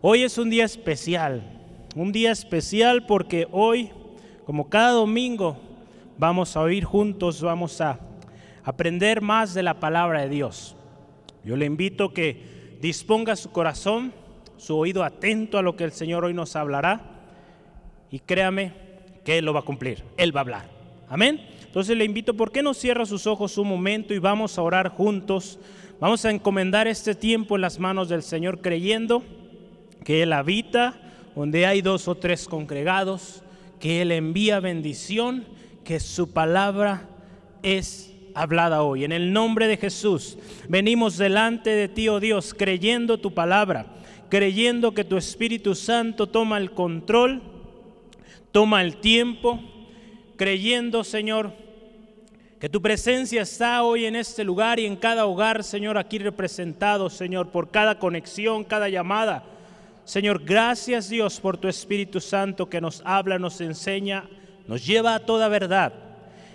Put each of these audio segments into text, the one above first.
Hoy es un día especial, un día especial porque hoy, como cada domingo, vamos a oír juntos, vamos a aprender más de la palabra de Dios. Yo le invito que disponga su corazón, su oído atento a lo que el Señor hoy nos hablará y créame que Él lo va a cumplir, Él va a hablar. Amén. Entonces le invito, ¿por qué no cierra sus ojos un momento y vamos a orar juntos? Vamos a encomendar este tiempo en las manos del Señor creyendo que Él habita donde hay dos o tres congregados, que Él envía bendición, que su palabra es hablada hoy. En el nombre de Jesús, venimos delante de ti, oh Dios, creyendo tu palabra, creyendo que tu Espíritu Santo toma el control, toma el tiempo, creyendo, Señor, que tu presencia está hoy en este lugar y en cada hogar, Señor, aquí representado, Señor, por cada conexión, cada llamada Señor, gracias Dios por tu Espíritu Santo que nos habla, nos enseña, nos lleva a toda verdad.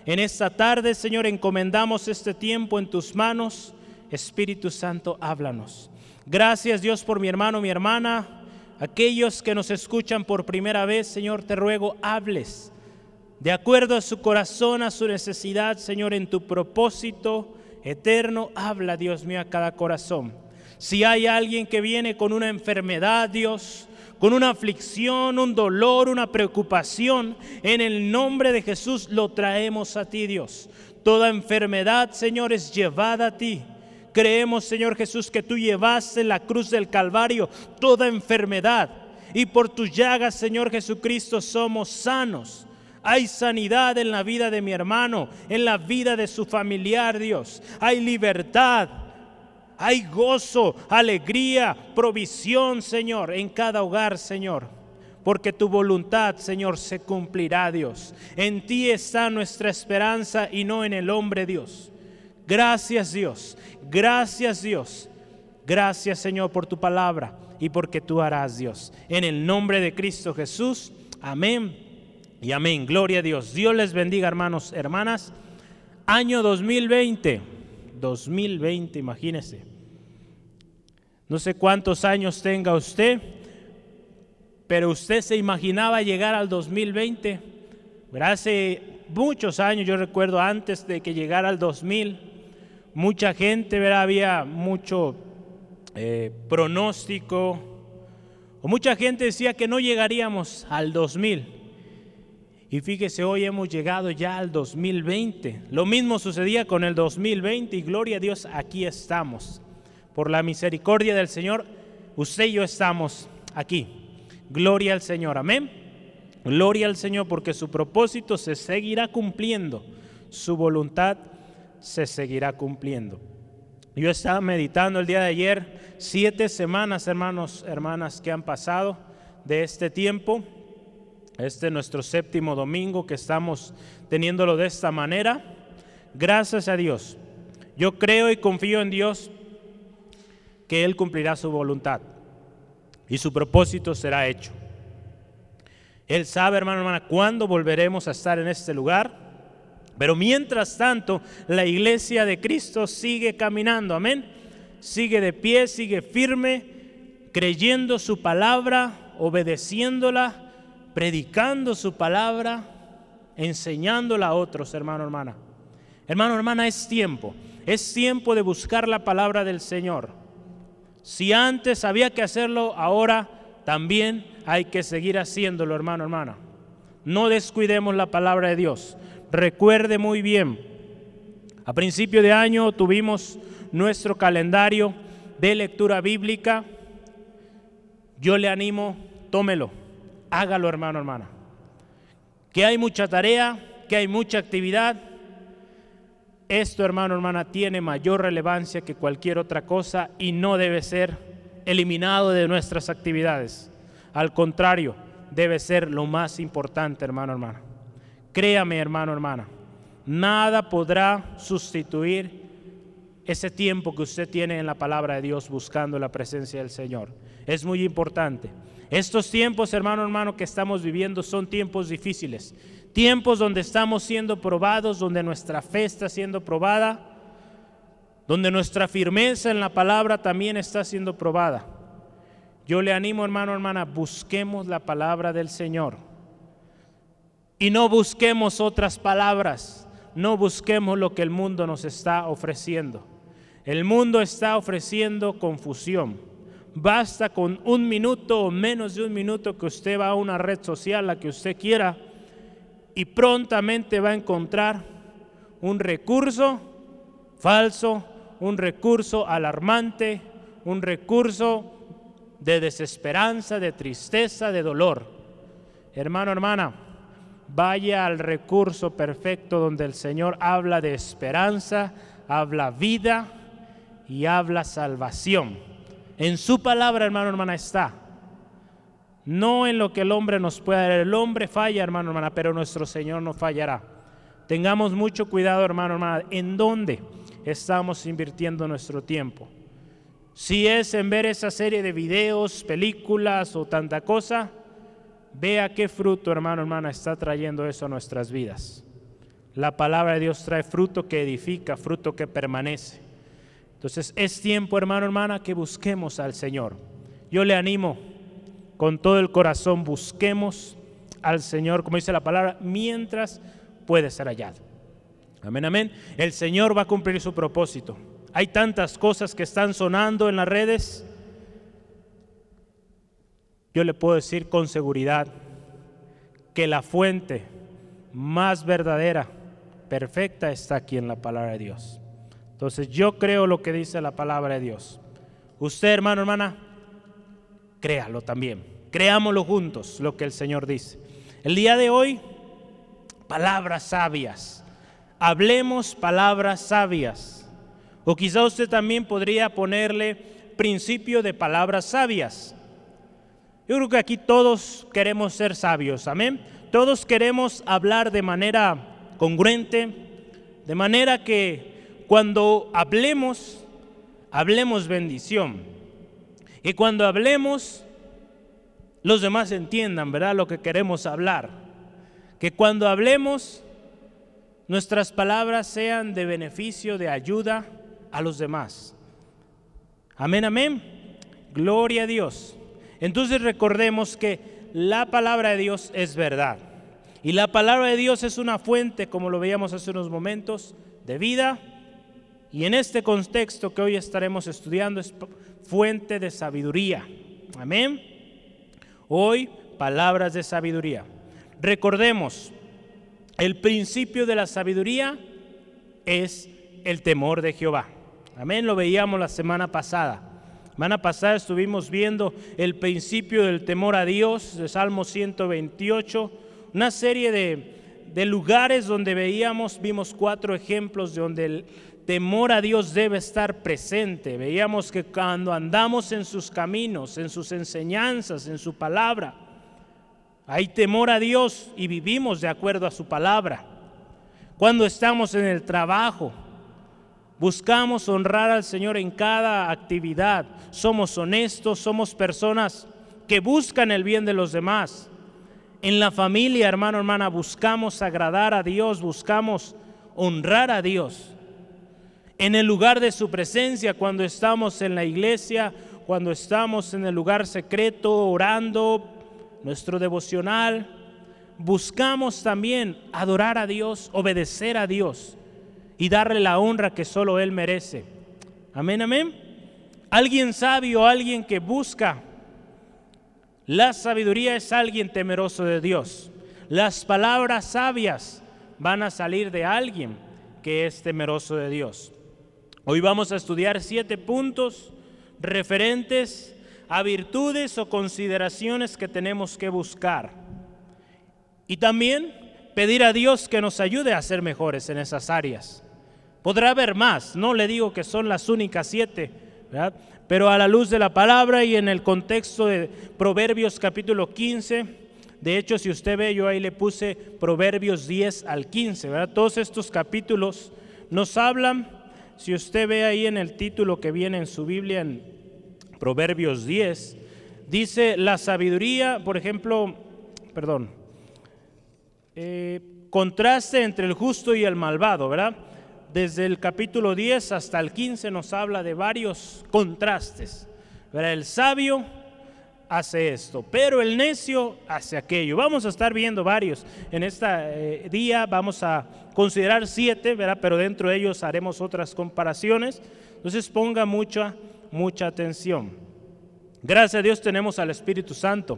En esta tarde, Señor, encomendamos este tiempo en tus manos. Espíritu Santo, háblanos. Gracias Dios por mi hermano, mi hermana. Aquellos que nos escuchan por primera vez, Señor, te ruego, hables. De acuerdo a su corazón, a su necesidad, Señor, en tu propósito eterno, habla, Dios mío, a cada corazón. Si hay alguien que viene con una enfermedad, Dios, con una aflicción, un dolor, una preocupación, en el nombre de Jesús lo traemos a ti, Dios. Toda enfermedad, Señor, es llevada a ti. Creemos, Señor Jesús, que tú llevaste la cruz del Calvario toda enfermedad. Y por tus llagas, Señor Jesucristo, somos sanos. Hay sanidad en la vida de mi hermano, en la vida de su familiar, Dios. Hay libertad hay gozo, alegría, provisión, Señor, en cada hogar, Señor. Porque tu voluntad, Señor, se cumplirá, Dios. En ti está nuestra esperanza y no en el hombre, Dios. Gracias, Dios. Gracias, Dios. Gracias, Señor, por tu palabra y porque tú harás, Dios. En el nombre de Cristo Jesús. Amén y amén. Gloria a Dios. Dios les bendiga, hermanos, hermanas. Año 2020. 2020, imagínense. No sé cuántos años tenga usted, pero usted se imaginaba llegar al 2020. Hace muchos años, yo recuerdo antes de que llegara al 2000, mucha gente, ¿verdad? había mucho eh, pronóstico, o mucha gente decía que no llegaríamos al 2000. Y fíjese, hoy hemos llegado ya al 2020. Lo mismo sucedía con el 2020 y gloria a Dios, aquí estamos por la misericordia del Señor, usted y yo estamos aquí. Gloria al Señor, amén. Gloria al Señor porque su propósito se seguirá cumpliendo, su voluntad se seguirá cumpliendo. Yo estaba meditando el día de ayer, siete semanas, hermanos, hermanas, que han pasado de este tiempo. Este es nuestro séptimo domingo que estamos teniéndolo de esta manera. Gracias a Dios. Yo creo y confío en Dios que Él cumplirá su voluntad y su propósito será hecho. Él sabe, hermano, hermana, cuándo volveremos a estar en este lugar. Pero mientras tanto, la iglesia de Cristo sigue caminando, amén. Sigue de pie, sigue firme, creyendo su palabra, obedeciéndola, predicando su palabra, enseñándola a otros, hermano, hermana. Hermano, hermana, es tiempo. Es tiempo de buscar la palabra del Señor. Si antes había que hacerlo, ahora también hay que seguir haciéndolo, hermano, hermana. No descuidemos la palabra de Dios. Recuerde muy bien, a principio de año tuvimos nuestro calendario de lectura bíblica. Yo le animo, tómelo, hágalo, hermano, hermana. Que hay mucha tarea, que hay mucha actividad, esto, hermano, hermana, tiene mayor relevancia que cualquier otra cosa y no debe ser eliminado de nuestras actividades. Al contrario, debe ser lo más importante, hermano, hermana. Créame, hermano, hermana, nada podrá sustituir ese tiempo que usted tiene en la palabra de Dios buscando la presencia del Señor. Es muy importante. Estos tiempos, hermano, hermano, que estamos viviendo son tiempos difíciles tiempos donde estamos siendo probados, donde nuestra fe está siendo probada, donde nuestra firmeza en la palabra también está siendo probada. Yo le animo, hermano, hermana, busquemos la palabra del Señor. Y no busquemos otras palabras, no busquemos lo que el mundo nos está ofreciendo. El mundo está ofreciendo confusión. Basta con un minuto o menos de un minuto que usted va a una red social, la que usted quiera, y prontamente va a encontrar un recurso falso, un recurso alarmante, un recurso de desesperanza, de tristeza, de dolor. Hermano, hermana, vaya al recurso perfecto donde el Señor habla de esperanza, habla vida y habla salvación. En su palabra, hermano, hermana, está. No en lo que el hombre nos pueda dar. El hombre falla, hermano, hermana, pero nuestro Señor no fallará. Tengamos mucho cuidado, hermano, hermana, en dónde estamos invirtiendo nuestro tiempo. Si es en ver esa serie de videos, películas o tanta cosa, vea qué fruto, hermano, hermana, está trayendo eso a nuestras vidas. La palabra de Dios trae fruto que edifica, fruto que permanece. Entonces es tiempo, hermano, hermana, que busquemos al Señor. Yo le animo con todo el corazón, busquemos al Señor, como dice la palabra, mientras puede ser hallado. Amén, amén. El Señor va a cumplir su propósito. Hay tantas cosas que están sonando en las redes. Yo le puedo decir con seguridad que la fuente más verdadera, perfecta, está aquí en la palabra de Dios. Entonces yo creo lo que dice la palabra de Dios. Usted, hermano, hermana, créalo también. Creámoslo juntos, lo que el Señor dice. El día de hoy, palabras sabias. Hablemos palabras sabias. O quizá usted también podría ponerle principio de palabras sabias. Yo creo que aquí todos queremos ser sabios, amén. Todos queremos hablar de manera congruente, de manera que cuando hablemos, hablemos bendición. Y cuando hablemos, los demás entiendan, ¿verdad? Lo que queremos hablar. Que cuando hablemos, nuestras palabras sean de beneficio, de ayuda a los demás. Amén, amén. Gloria a Dios. Entonces recordemos que la palabra de Dios es verdad. Y la palabra de Dios es una fuente, como lo veíamos hace unos momentos, de vida. Y en este contexto que hoy estaremos estudiando es fuente de sabiduría. Amén. Hoy, palabras de sabiduría. Recordemos, el principio de la sabiduría es el temor de Jehová. Amén, lo veíamos la semana pasada. Semana pasada estuvimos viendo el principio del temor a Dios, de Salmo 128, una serie de, de lugares donde veíamos, vimos cuatro ejemplos de donde el, temor a Dios debe estar presente. Veíamos que cuando andamos en sus caminos, en sus enseñanzas, en su palabra, hay temor a Dios y vivimos de acuerdo a su palabra. Cuando estamos en el trabajo, buscamos honrar al Señor en cada actividad. Somos honestos, somos personas que buscan el bien de los demás. En la familia, hermano, hermana, buscamos agradar a Dios, buscamos honrar a Dios en el lugar de su presencia, cuando estamos en la iglesia, cuando estamos en el lugar secreto, orando, nuestro devocional, buscamos también adorar a Dios, obedecer a Dios y darle la honra que solo Él merece. Amén, amén. Alguien sabio, alguien que busca la sabiduría es alguien temeroso de Dios. Las palabras sabias van a salir de alguien que es temeroso de Dios. Hoy vamos a estudiar siete puntos referentes a virtudes o consideraciones que tenemos que buscar. Y también pedir a Dios que nos ayude a ser mejores en esas áreas. Podrá haber más, no le digo que son las únicas siete, pero a la luz de la palabra y en el contexto de Proverbios capítulo 15, de hecho si usted ve, yo ahí le puse Proverbios 10 al 15, ¿verdad? todos estos capítulos nos hablan si usted ve ahí en el título que viene en su Biblia, en Proverbios 10, dice la sabiduría, por ejemplo, perdón, eh, contraste entre el justo y el malvado, ¿verdad? Desde el capítulo 10 hasta el 15 nos habla de varios contrastes. ¿verdad? El sabio hace esto, pero el necio hace aquello. Vamos a estar viendo varios en este día, vamos a considerar siete, ¿verdad? pero dentro de ellos haremos otras comparaciones. Entonces ponga mucha, mucha atención. Gracias a Dios tenemos al Espíritu Santo.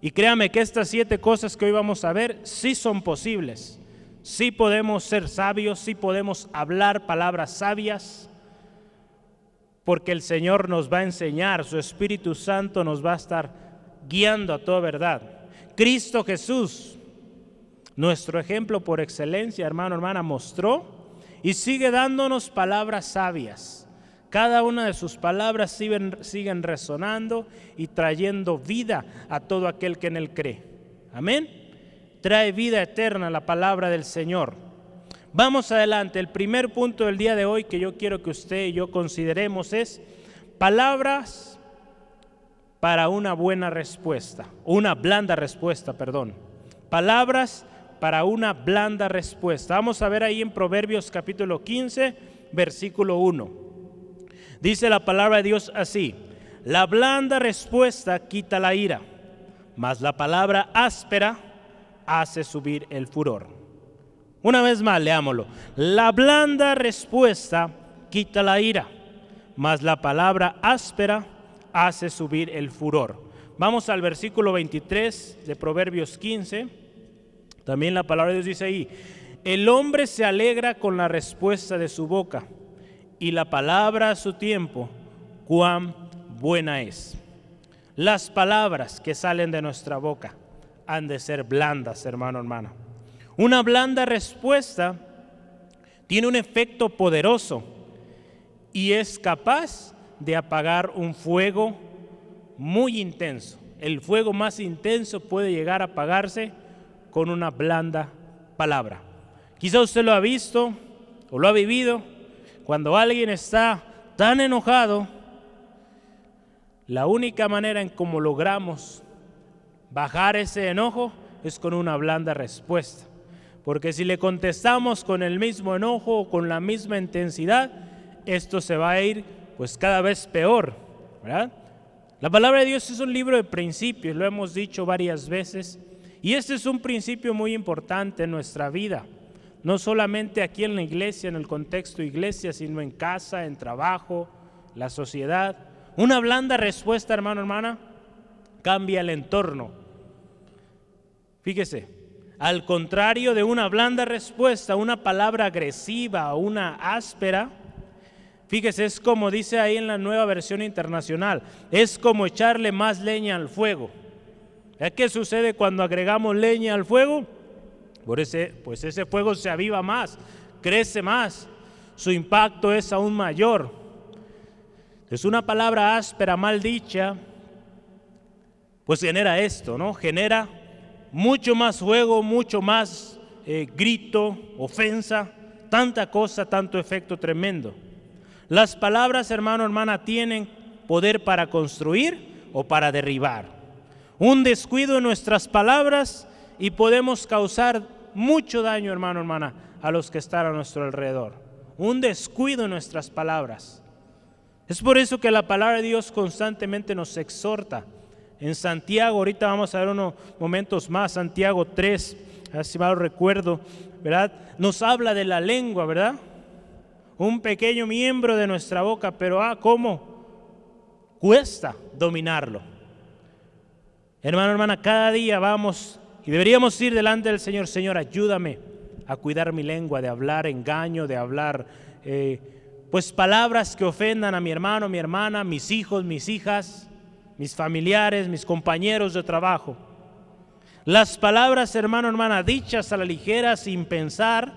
Y créame que estas siete cosas que hoy vamos a ver sí son posibles. Sí podemos ser sabios, sí podemos hablar palabras sabias, porque el Señor nos va a enseñar, su Espíritu Santo nos va a estar guiando a toda verdad. Cristo Jesús, nuestro ejemplo por excelencia, hermano, hermana, mostró y sigue dándonos palabras sabias. Cada una de sus palabras siguen, resonando y trayendo vida a todo aquel que en él cree. Amén. Trae vida eterna la palabra del Señor. Vamos adelante. El primer punto del día de hoy que yo quiero que usted y yo consideremos es palabras para una buena respuesta, una blanda respuesta, perdón. Palabras para una blanda respuesta. Vamos a ver ahí en Proverbios capítulo 15, versículo 1. Dice la palabra de Dios así, la blanda respuesta quita la ira, mas la palabra áspera hace subir el furor. Una vez más, leámoslo. La blanda respuesta quita la ira, mas la palabra áspera hace subir el furor. Vamos al versículo 23 de Proverbios 15. También la palabra de Dios dice ahí, el hombre se alegra con la respuesta de su boca y la palabra a su tiempo, cuán buena es. Las palabras que salen de nuestra boca han de ser blandas, hermano, hermana una blanda respuesta tiene un efecto poderoso y es capaz de apagar un fuego muy intenso. El fuego más intenso puede llegar a apagarse con una blanda palabra. Quizá usted lo ha visto o lo ha vivido cuando alguien está tan enojado. La única manera en cómo logramos bajar ese enojo es con una blanda respuesta. Porque si le contestamos con el mismo enojo o con la misma intensidad, esto se va a ir pues cada vez peor, ¿verdad? La palabra de Dios es un libro de principios, lo hemos dicho varias veces, y este es un principio muy importante en nuestra vida, no solamente aquí en la iglesia, en el contexto iglesia, sino en casa, en trabajo, la sociedad. Una blanda respuesta, hermano, hermana, cambia el entorno. Fíjese, al contrario de una blanda respuesta, una palabra agresiva una áspera, fíjese, es como dice ahí en la nueva versión internacional, es como echarle más leña al fuego. ¿Qué sucede cuando agregamos leña al fuego? Por ese, pues ese fuego se aviva más, crece más, su impacto es aún mayor. Es una palabra áspera, mal dicha, pues genera esto, ¿no? Genera mucho más fuego, mucho más eh, grito, ofensa, tanta cosa, tanto efecto tremendo. Las palabras, hermano, hermana, tienen poder para construir o para derribar. Un descuido en nuestras palabras y podemos causar mucho daño, hermano, hermana, a los que están a nuestro alrededor. Un descuido en nuestras palabras. Es por eso que la palabra de Dios constantemente nos exhorta en Santiago, ahorita vamos a ver unos momentos más, Santiago 3, así mal recuerdo, ¿verdad? Nos habla de la lengua, ¿verdad? Un pequeño miembro de nuestra boca, pero ah, ¿cómo? Cuesta dominarlo. Hermano, hermana, cada día vamos y deberíamos ir delante del Señor, Señor, ayúdame a cuidar mi lengua, de hablar engaño, de hablar, eh, pues palabras que ofendan a mi hermano, mi hermana, mis hijos, mis hijas mis familiares, mis compañeros de trabajo. Las palabras, hermano, hermana, dichas a la ligera, sin pensar,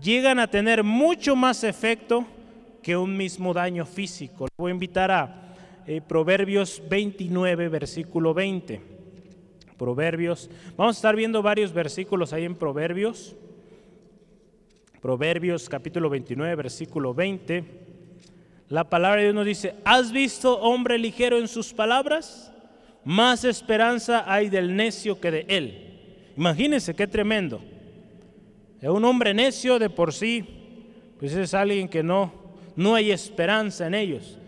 llegan a tener mucho más efecto que un mismo daño físico. Le voy a invitar a eh, Proverbios 29, versículo 20. Proverbios, vamos a estar viendo varios versículos ahí en Proverbios. Proverbios capítulo 29, versículo 20. La palabra de Dios nos dice, ¿has visto hombre ligero en sus palabras? Más esperanza hay del necio que de él. Imagínense qué tremendo. Un hombre necio de por sí, pues es alguien que no, no hay esperanza en ellos.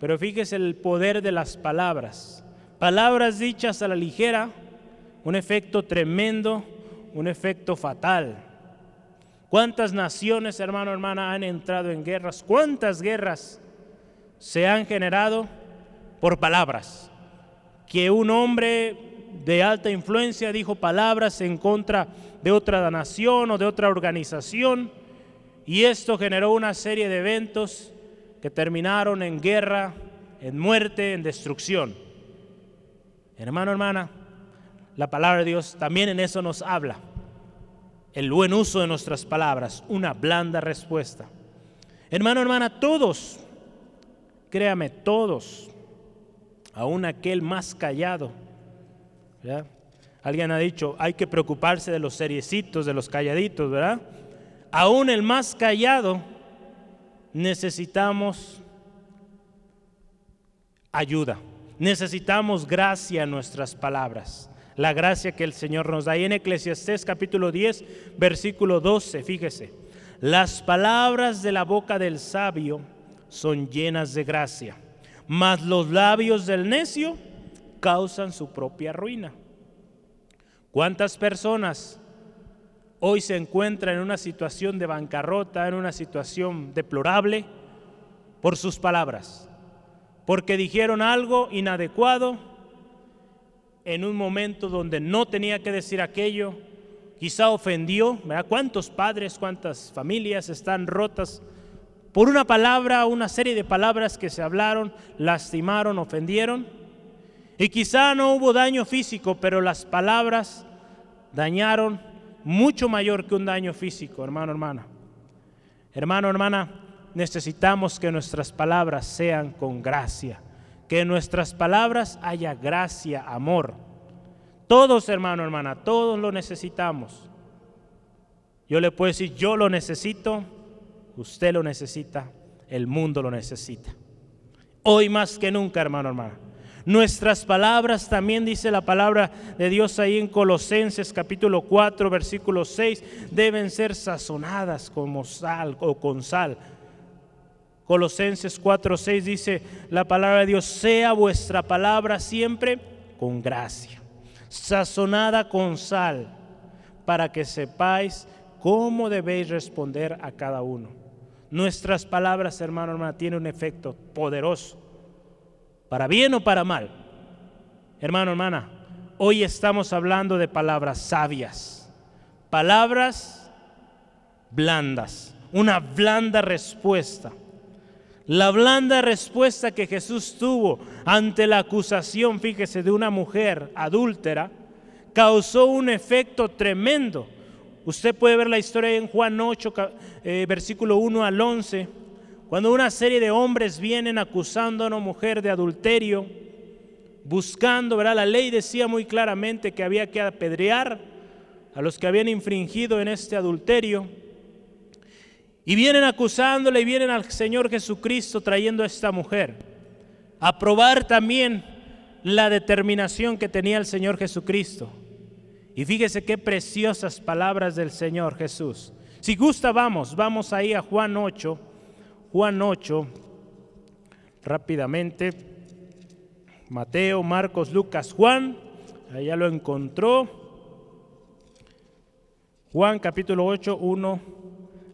Pero fíjese el poder de las palabras. Palabras dichas a la ligera, un efecto tremendo, un efecto fatal. ¿Cuántas naciones, hermano, hermana, han entrado en guerras? ¿Cuántas guerras se han generado por palabras? Que un hombre de alta influencia dijo palabras en contra de otra nación o de otra organización y esto generó una serie de eventos que terminaron en guerra, en muerte, en destrucción. Hermano, hermana, la palabra de Dios también en eso nos habla. El buen uso de nuestras palabras, una blanda respuesta. Hermano, hermana, todos, créame, todos, aún aquel más callado, Alguien ha dicho, hay que preocuparse de los seriecitos, de los calladitos, ¿verdad? Aún el más callado necesitamos ayuda, necesitamos gracia en nuestras palabras, la gracia que el Señor nos da. Y en Eclesiastés capítulo 10, versículo 12, fíjese, las palabras de la boca del sabio son llenas de gracia, mas los labios del necio causan su propia ruina. ¿Cuántas personas hoy se encuentran en una situación de bancarrota, en una situación deplorable por sus palabras? Porque dijeron algo inadecuado en un momento donde no tenía que decir aquello, quizá ofendió, ¿Cuántos padres, cuántas familias están rotas por una palabra, una serie de palabras que se hablaron, lastimaron, ofendieron? Y quizá no hubo daño físico, pero las palabras dañaron mucho mayor que un daño físico, hermano, hermana. Hermano, hermana, necesitamos que nuestras palabras sean con gracia, que en nuestras palabras haya gracia, amor. Todos, hermano, hermana, todos lo necesitamos. Yo le puedo decir, yo lo necesito, usted lo necesita, el mundo lo necesita. Hoy más que nunca, hermano, hermana. Nuestras palabras, también dice la palabra de Dios ahí en Colosenses capítulo 4, versículo 6, deben ser sazonadas como sal o con sal. Colosenses 4, 6 dice la palabra de Dios, sea vuestra palabra siempre con gracia, sazonada con sal, para que sepáis cómo debéis responder a cada uno. Nuestras palabras, hermano, hermana, tienen un efecto poderoso para bien o para mal. Hermano, hermana, hoy estamos hablando de palabras sabias, palabras blandas, una blanda respuesta. La blanda respuesta que Jesús tuvo ante la acusación, fíjese, de una mujer adúltera, causó un efecto tremendo. Usted puede ver la historia en Juan 8, eh, versículo 1 al 11 cuando una serie de hombres vienen acusando a una mujer de adulterio, buscando, ¿verdad? La ley decía muy claramente que había que apedrear a los que habían infringido en este adulterio. Y vienen acusándole y vienen al Señor Jesucristo trayendo a esta mujer. A probar también la determinación que tenía el Señor Jesucristo. Y fíjese qué preciosas palabras del Señor Jesús. Si gusta, vamos, vamos ahí a Juan 8 Juan 8, rápidamente. Mateo, Marcos, Lucas, Juan, allá lo encontró. Juan capítulo 8, 1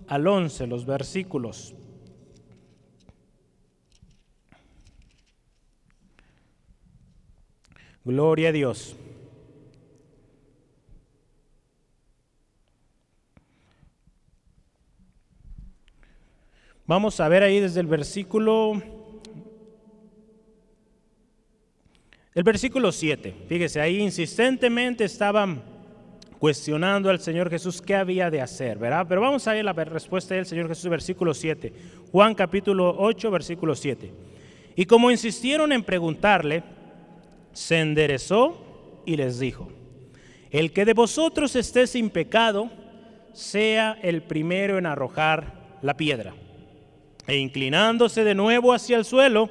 al 11, los versículos. Gloria a Dios. Vamos a ver ahí desde el versículo el versículo 7. Fíjese, ahí insistentemente estaban cuestionando al Señor Jesús qué había de hacer, ¿verdad? Pero vamos a ver la respuesta del Señor Jesús, versículo 7. Juan capítulo 8, versículo 7. Y como insistieron en preguntarle, se enderezó y les dijo, el que de vosotros esté sin pecado, sea el primero en arrojar la piedra. E inclinándose de nuevo hacia el suelo,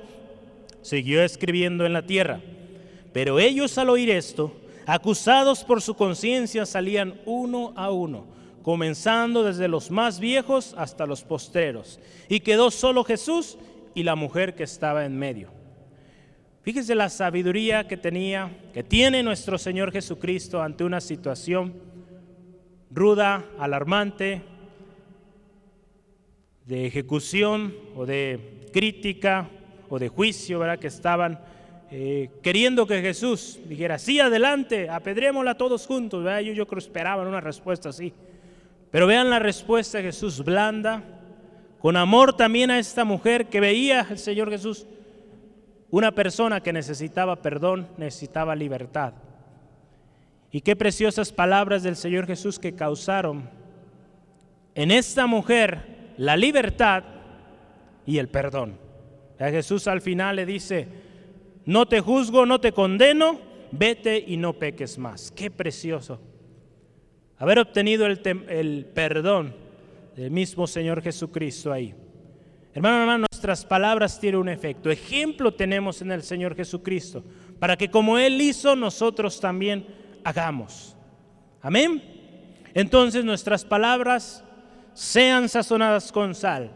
siguió escribiendo en la tierra. Pero ellos al oír esto, acusados por su conciencia, salían uno a uno, comenzando desde los más viejos hasta los postreros. Y quedó solo Jesús y la mujer que estaba en medio. Fíjese la sabiduría que tenía, que tiene nuestro Señor Jesucristo ante una situación ruda, alarmante, de ejecución o de crítica o de juicio, ¿verdad? Que estaban eh, queriendo que Jesús dijera, sí, adelante, apedrémosla todos juntos, ¿verdad? Yo, yo esperaban una respuesta así. Pero vean la respuesta de Jesús, blanda, con amor también a esta mujer que veía el Señor Jesús, una persona que necesitaba perdón, necesitaba libertad. Y qué preciosas palabras del Señor Jesús que causaron en esta mujer la libertad y el perdón. A Jesús al final le dice, no te juzgo, no te condeno, vete y no peques más. Qué precioso. Haber obtenido el, perdón del mismo Señor Jesucristo ahí. Hermano, hermano, nuestras palabras tienen un efecto. Ejemplo tenemos en el Señor Jesucristo, para que como Él hizo, nosotros también hagamos. Amén. Entonces nuestras palabras sean sazonadas con sal,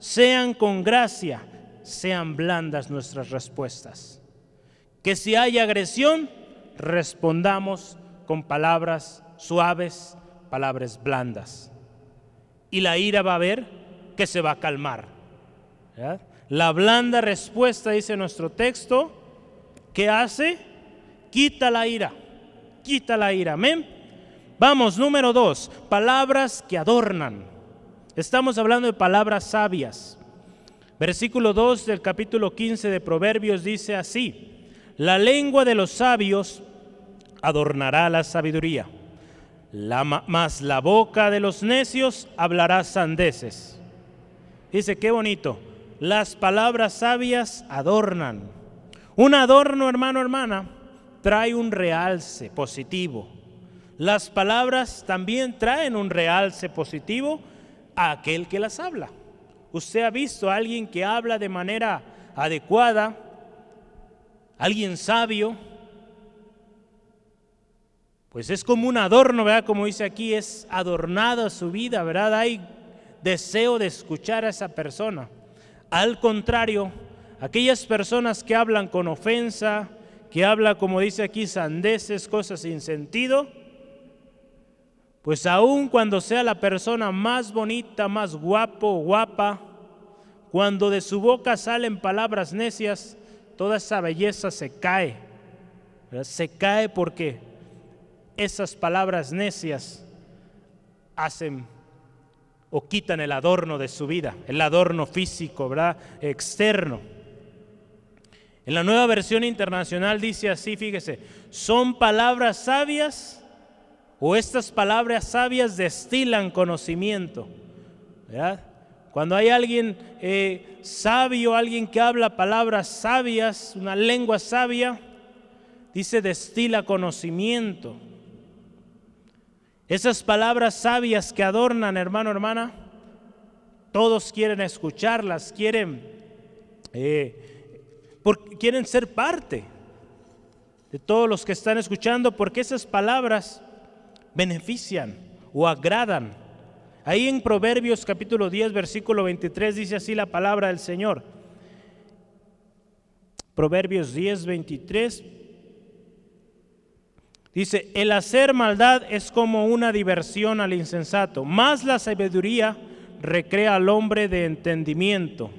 sean con gracia, sean blandas nuestras respuestas. Que si hay agresión, respondamos con palabras suaves, palabras blandas y la ira va a ver que se va a calmar. La blanda respuesta, dice nuestro texto, ¿qué hace? Quita la ira, quita la ira, amén. Vamos, número dos, palabras que adornan. Estamos hablando de palabras sabias. Versículo 2 del capítulo 15 de Proverbios dice así, la lengua de los sabios adornará la sabiduría la, más la boca de los necios hablará sandeces. Dice, qué bonito. Las palabras sabias adornan. Un adorno, hermano, hermana, trae un realce positivo. Las palabras también traen un realce positivo a aquel que las habla. Usted ha visto a alguien que habla de manera adecuada, alguien sabio, pues es como un adorno, ¿verdad? Como dice aquí, es adornada su vida, ¿verdad? Hay deseo de escuchar a esa persona. Al contrario, aquellas personas que hablan con ofensa, que hablan, como dice aquí, sandeces, cosas sin sentido, pues aun cuando sea la persona más bonita, más guapo, guapa, cuando de su boca salen palabras necias, toda esa belleza se cae. Se cae porque esas palabras necias hacen o quitan el adorno de su vida, el adorno físico, ¿verdad? Externo. En la nueva versión internacional dice así, fíjese, son palabras sabias o estas palabras sabias destilan conocimiento. ¿verdad? Cuando hay alguien eh, sabio, alguien que habla palabras sabias, una lengua sabia, dice destila conocimiento. Esas palabras sabias que adornan, hermano, hermana, todos quieren escucharlas, quieren, eh, quieren ser parte de todos los que están escuchando, porque esas palabras benefician o agradan. Ahí en Proverbios capítulo 10, versículo 23 dice así la palabra del Señor. Proverbios 10, 23. Dice, el hacer maldad es como una diversión al insensato, más la sabiduría recrea al hombre de entendimiento.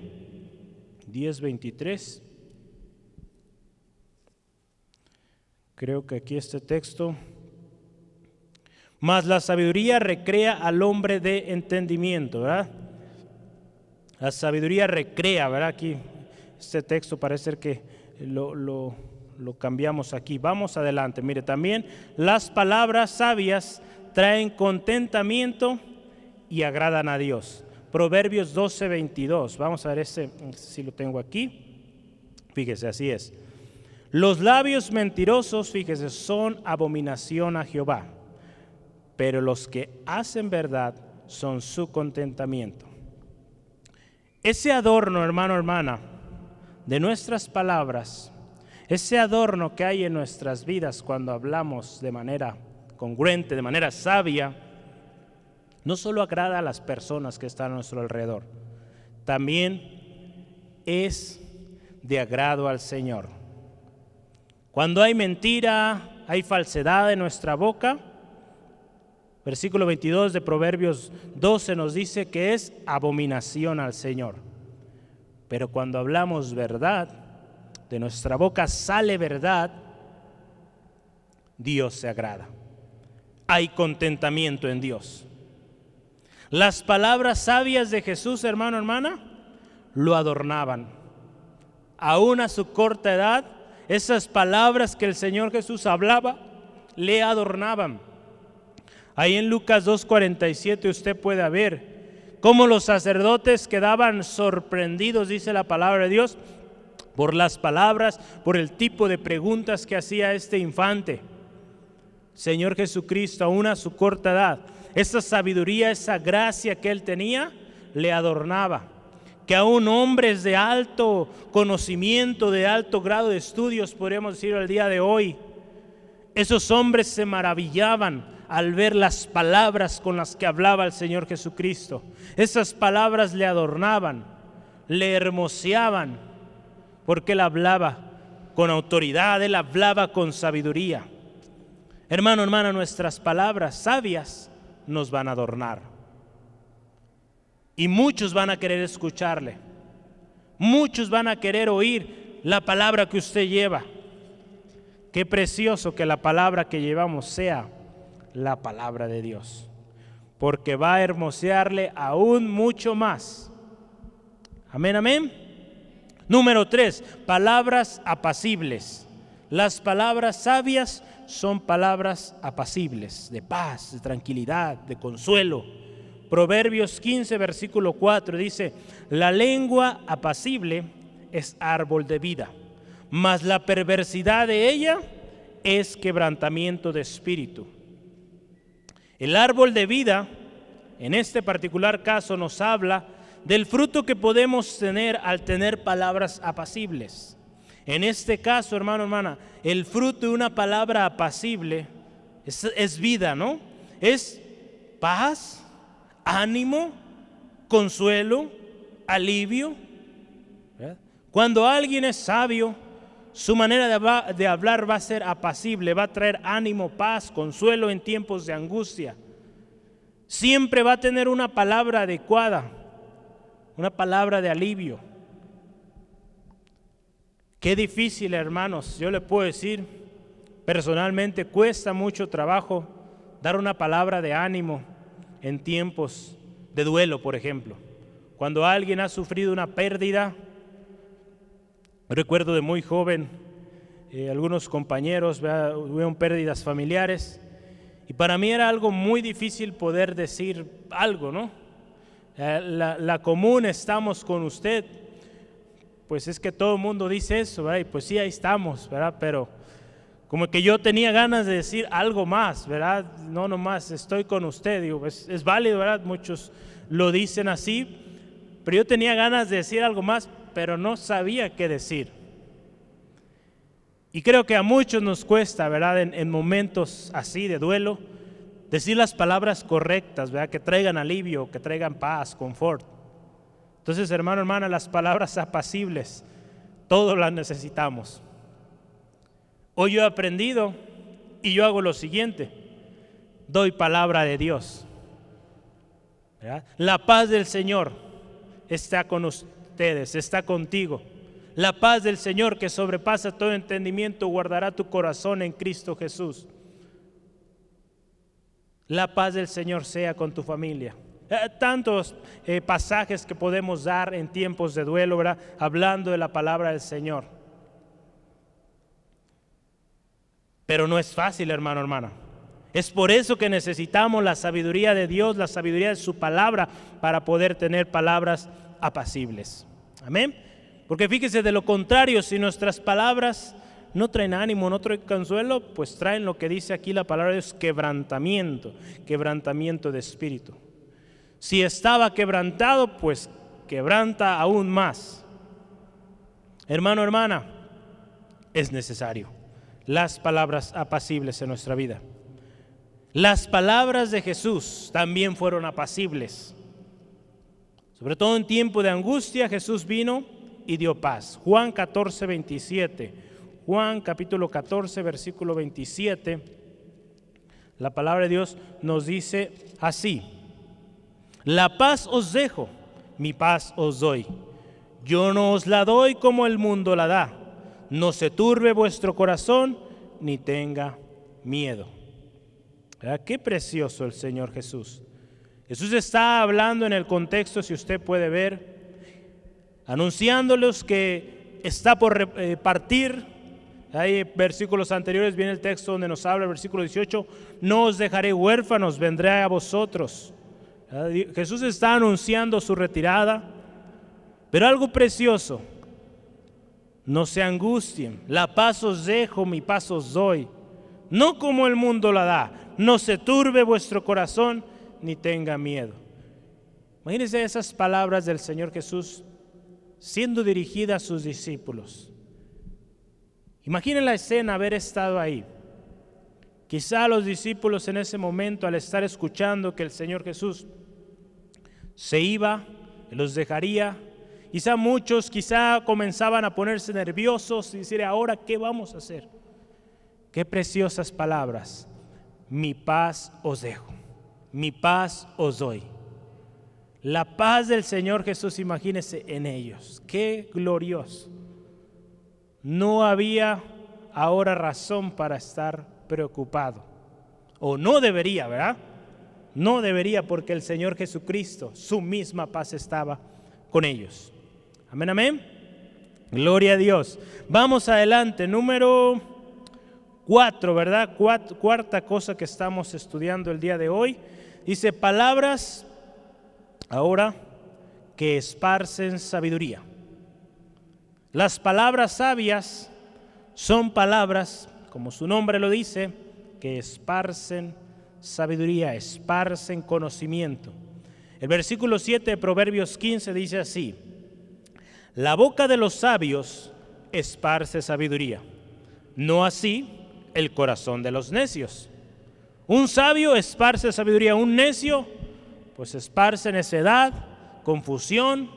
10.23. Creo que aquí este texto. Más la sabiduría recrea al hombre de entendimiento, ¿verdad? La sabiduría recrea, ¿verdad? Aquí este texto parece que lo, lo cambiamos aquí. Vamos adelante. Mire, también las palabras sabias traen contentamiento y agradan a Dios. Proverbios 12, 22. Vamos a ver ese, si lo tengo aquí. Fíjese, así es. Los labios mentirosos, fíjese, son abominación a Jehová, pero los que hacen verdad son su contentamiento. Ese adorno, hermano, hermana, de nuestras palabras ese adorno que hay en nuestras vidas cuando hablamos de manera congruente, de manera sabia, no solo agrada a las personas que están a nuestro alrededor, también es de agrado al Señor. Cuando hay mentira, hay falsedad en nuestra boca. Versículo 22 de Proverbios 12 nos dice que es abominación al Señor. Pero cuando hablamos verdad, de nuestra boca sale verdad, Dios se agrada. Hay contentamiento en Dios. Las palabras sabias de Jesús, hermano, hermana, lo adornaban. Aún a su corta edad, esas palabras que el Señor Jesús hablaba, le adornaban. Ahí en Lucas 2.47 usted puede ver cómo los sacerdotes quedaban sorprendidos, dice la palabra de Dios, por las palabras, por el tipo de preguntas que hacía este infante. Señor Jesucristo, aún a su corta edad, esa sabiduría, esa gracia que él tenía, le adornaba. Que aún hombres de alto conocimiento, de alto grado de estudios, podríamos decir al día de hoy, esos hombres se maravillaban al ver las palabras con las que hablaba el Señor Jesucristo. Esas palabras le adornaban, le hermoseaban, porque él hablaba con autoridad, él hablaba con sabiduría. Hermano, hermana, nuestras palabras sabias nos van a adornar. Y muchos van a querer escucharle. Muchos van a querer oír la palabra que usted lleva. Qué precioso que la palabra que llevamos sea la palabra de Dios. Porque va a hermosearle aún mucho más. Amén, amén. Número tres, palabras apacibles. Las palabras sabias son palabras apacibles, de paz, de tranquilidad, de consuelo. Proverbios 15, versículo 4 dice, la lengua apacible es árbol de vida, mas la perversidad de ella es quebrantamiento de espíritu. El árbol de vida, en este particular caso, nos habla del fruto que podemos tener al tener palabras apacibles. En este caso, hermano, hermana, el fruto de una palabra apacible es, vida, ¿no? Es paz, ánimo, consuelo, alivio. Cuando alguien es sabio, su manera de, hablar va a ser apacible, va a traer ánimo, paz, consuelo en tiempos de angustia. Siempre va a tener una palabra adecuada, una palabra de alivio. Qué difícil, hermanos. Yo le puedo decir, personalmente cuesta mucho trabajo dar una palabra de ánimo en tiempos de duelo, por ejemplo. Cuando alguien ha sufrido una pérdida, recuerdo de muy joven, eh, algunos compañeros tuvieron pérdidas familiares y para mí era algo muy difícil poder decir algo, ¿no? Eh, la, la común estamos con usted, pues es que todo el mundo dice eso, ¿verdad? Y pues sí, ahí estamos, ¿verdad? Pero como que yo tenía ganas de decir algo más, ¿verdad? No nomás estoy con usted, digo, es, es válido, ¿verdad? Muchos lo dicen así, pero yo tenía ganas de decir algo más, pero no sabía qué decir. Y creo que a muchos nos cuesta, ¿verdad? En, en, momentos así de duelo, decir las palabras correctas, ¿verdad? Que traigan alivio, que traigan paz, confort. Entonces, hermano, hermana, las palabras apacibles, todos las necesitamos. Hoy yo he aprendido y yo hago lo siguiente, doy palabra de Dios. La paz del Señor está con ustedes, está contigo. La paz del Señor que sobrepasa todo entendimiento guardará tu corazón en Cristo Jesús. La paz del Señor sea con tu familia. Eh, tantos eh, pasajes que podemos dar en tiempos de duelo, hablando de la palabra del Señor. Pero no es fácil, hermano, hermana. Es por eso que necesitamos la sabiduría de Dios, la sabiduría de su palabra, para poder tener palabras apacibles. Amén. Porque fíjese, de lo contrario, si nuestras palabras no traen ánimo, no traen consuelo, pues traen lo que dice aquí la palabra es quebrantamiento, quebrantamiento de espíritu. Si estaba quebrantado, pues quebranta aún más. Hermano, hermana, es necesario las palabras apacibles en nuestra vida. Las palabras de Jesús también fueron apacibles. Sobre todo en tiempo de angustia, Jesús vino y dio paz. Juan 14, 27. Juan capítulo 14, versículo 27, la palabra de Dios nos dice así, la paz os dejo, mi paz os doy. Yo no os la doy como el mundo la da. No se turbe vuestro corazón ni tenga miedo. Qué precioso el Señor Jesús. Jesús está hablando en el contexto, si usted puede ver, anunciándoles que está por eh, partir. Hay versículos anteriores, viene el texto donde nos habla, el versículo 18, no os dejaré huérfanos, vendré a vosotros. Jesús está anunciando su retirada, pero algo precioso, no se angustien, la paz os dejo, mi paz os doy, no como el mundo la da, no se turbe vuestro corazón ni tenga miedo. Imagínense esas palabras del Señor Jesús siendo dirigida a sus discípulos. Imaginen la escena, haber estado ahí. Quizá los discípulos en ese momento, al estar escuchando que el Señor Jesús se iba, los dejaría, quizá muchos quizá comenzaban a ponerse nerviosos y decir, ahora, ¿qué vamos a hacer? Qué preciosas palabras. Mi paz os dejo, mi paz os doy. La paz del Señor Jesús, imagínese en ellos. Qué glorioso. No había ahora razón para estar preocupado. O no debería, ¿verdad? No debería porque el Señor Jesucristo, su misma paz estaba con ellos. Amén, amén. Gloria a Dios. Vamos adelante. Número cuatro, ¿verdad? cuarta cosa que estamos estudiando el día de hoy. Dice palabras ahora que esparcen sabiduría. Las palabras sabias son palabras, como su nombre lo dice, que esparcen sabiduría, esparcen conocimiento. El versículo 7 de Proverbios 15 dice así, la boca de los sabios esparce sabiduría, no así el corazón de los necios. Un sabio esparce sabiduría, un necio pues esparce necedad, confusión,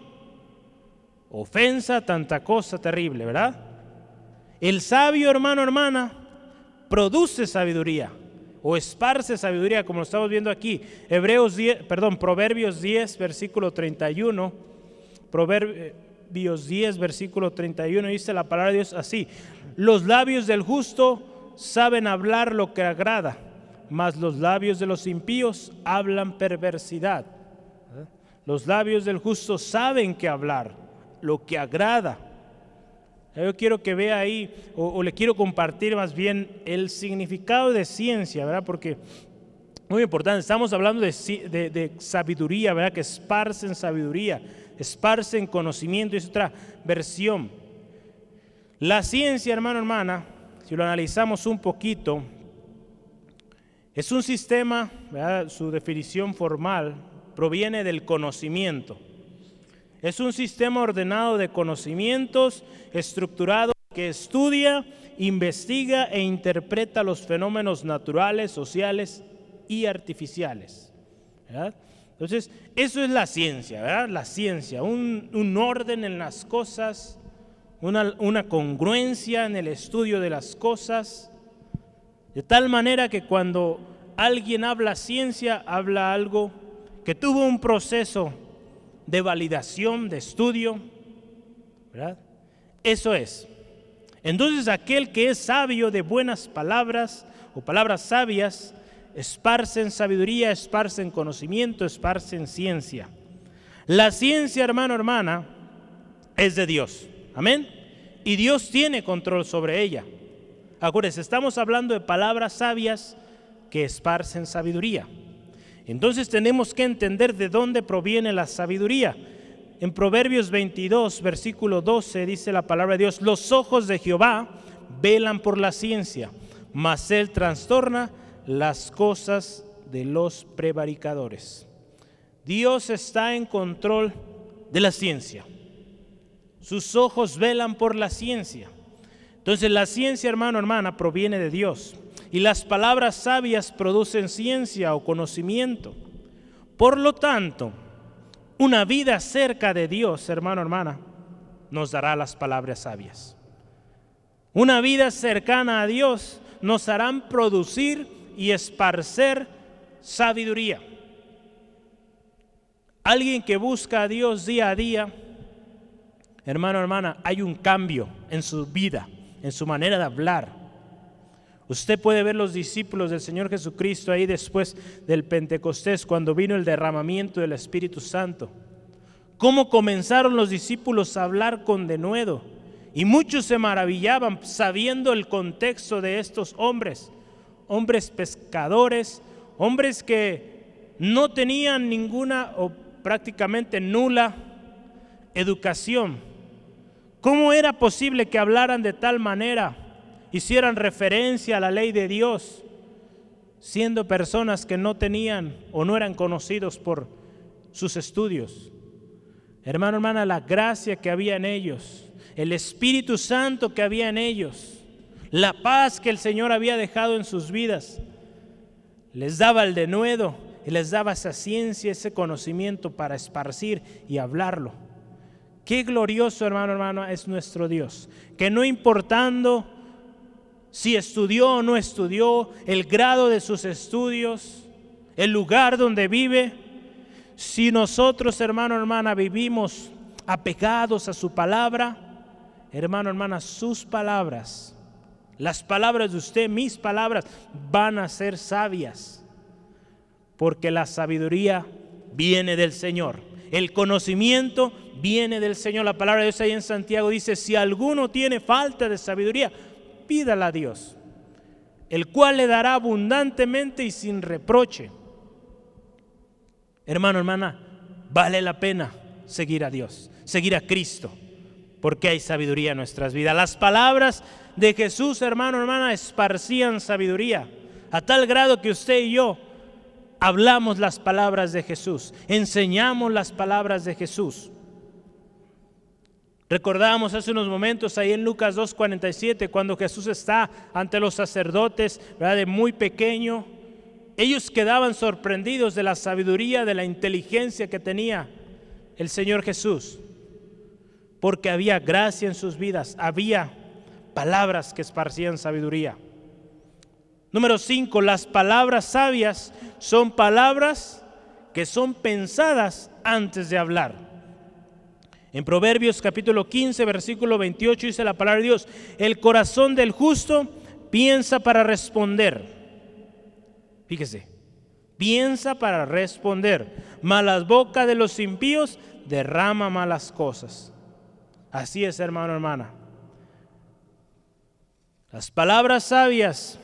ofensa, tanta cosa terrible, ¿verdad? El sabio hermano, hermana, produce sabiduría o esparce sabiduría, como lo estamos viendo aquí. Hebreos 10, perdón, Proverbios 10, versículo 31. Proverbios 10, versículo 31 dice la palabra de Dios así: Los labios del justo saben hablar lo que agrada mas los labios de los impíos hablan perversidad. Los labios del justo saben que hablar, lo que agrada. Yo quiero que vea ahí, o, le quiero compartir más bien el significado de ciencia, ¿verdad? Porque muy importante, estamos hablando de, de, sabiduría, ¿verdad? Que esparcen sabiduría, esparcen conocimiento, es otra versión. La ciencia, hermano, hermana, si lo analizamos un poquito, es un sistema, su definición formal proviene del conocimiento. Es un sistema ordenado de conocimientos, estructurado, que estudia, investiga e interpreta los fenómenos naturales, sociales y artificiales. Entonces, eso es la ciencia, ¿verdad? La ciencia, un, orden en las cosas, una, una congruencia en el estudio de las cosas de tal manera que cuando alguien habla ciencia, habla algo que tuvo un proceso de validación, de estudio, ¿verdad? Eso es. Entonces aquel que es sabio de buenas palabras o palabras sabias, esparcen sabiduría, esparcen conocimiento, esparcen ciencia. La ciencia, hermano, hermana, es de Dios. Amén. Y Dios tiene control sobre ella. Acuérdense, estamos hablando de palabras sabias que esparcen sabiduría. Entonces tenemos que entender de dónde proviene la sabiduría. En Proverbios 22, versículo 12, dice la palabra de Dios, los ojos de Jehová velan por la ciencia, mas él trastorna las cosas de los prevaricadores. Dios está en control de la ciencia. Sus ojos velan por la ciencia. Entonces la ciencia, hermano, hermana, proviene de Dios. Y las palabras sabias producen ciencia o conocimiento. Por lo tanto, una vida cerca de Dios, hermano, hermana, nos dará las palabras sabias. una vida cercana a Dios, nos harán producir y esparcer sabiduría. Alguien que busca a Dios día a día, hermano, hermana, hay un cambio en su vida, en su manera de hablar. Usted puede ver los discípulos del Señor Jesucristo ahí después del Pentecostés, cuando vino el derramamiento del Espíritu Santo. Cómo comenzaron los discípulos a hablar con denuedo. Y muchos se maravillaban sabiendo el contexto de estos hombres. Hombres pescadores, hombres que no tenían ninguna o prácticamente nula educación. ¿Cómo era posible que hablaran de tal manera? hicieran referencia a la ley de Dios, siendo personas que no tenían o no eran conocidos por sus estudios. Hermano, hermana, la gracia que había en ellos, el Espíritu Santo que había en ellos, la paz que el Señor había dejado en sus vidas, les daba el denuedo y les daba esa ciencia, ese conocimiento para esparcir y hablarlo. Qué glorioso, hermano, hermano, es nuestro Dios, que no importando si estudió o no estudió, el grado de sus estudios, el lugar donde vive. Si nosotros, hermano, hermana, vivimos apegados a su palabra, hermano, hermana, sus palabras, las palabras de usted, mis palabras, van a ser sabias, porque la sabiduría viene del Señor. El conocimiento viene del Señor. La palabra de Dios ahí en Santiago dice, si alguno tiene falta de sabiduría, pídala a Dios, el cual le dará abundantemente y sin reproche. Hermano, hermana, vale la pena seguir a Dios, seguir a Cristo, porque hay sabiduría en nuestras vidas. Las palabras de Jesús, hermano, hermana, esparcían sabiduría, a tal grado que usted y yo hablamos las palabras de Jesús, enseñamos las palabras de Jesús. Recordábamos hace unos momentos ahí en Lucas 2.47 cuando Jesús está ante los sacerdotes, ¿verdad? de muy pequeño. Ellos quedaban sorprendidos de la sabiduría, de la inteligencia que tenía el Señor Jesús, porque había gracia en sus vidas, había palabras que esparcían sabiduría. Número 5, las palabras sabias son palabras que son pensadas antes de hablar. En Proverbios capítulo 15, versículo 28 dice la palabra de Dios, el corazón del justo piensa para responder. Fíjese, piensa para responder, malas bocas de los impíos derrama malas cosas. Así es, hermano, hermana. Las palabras sabias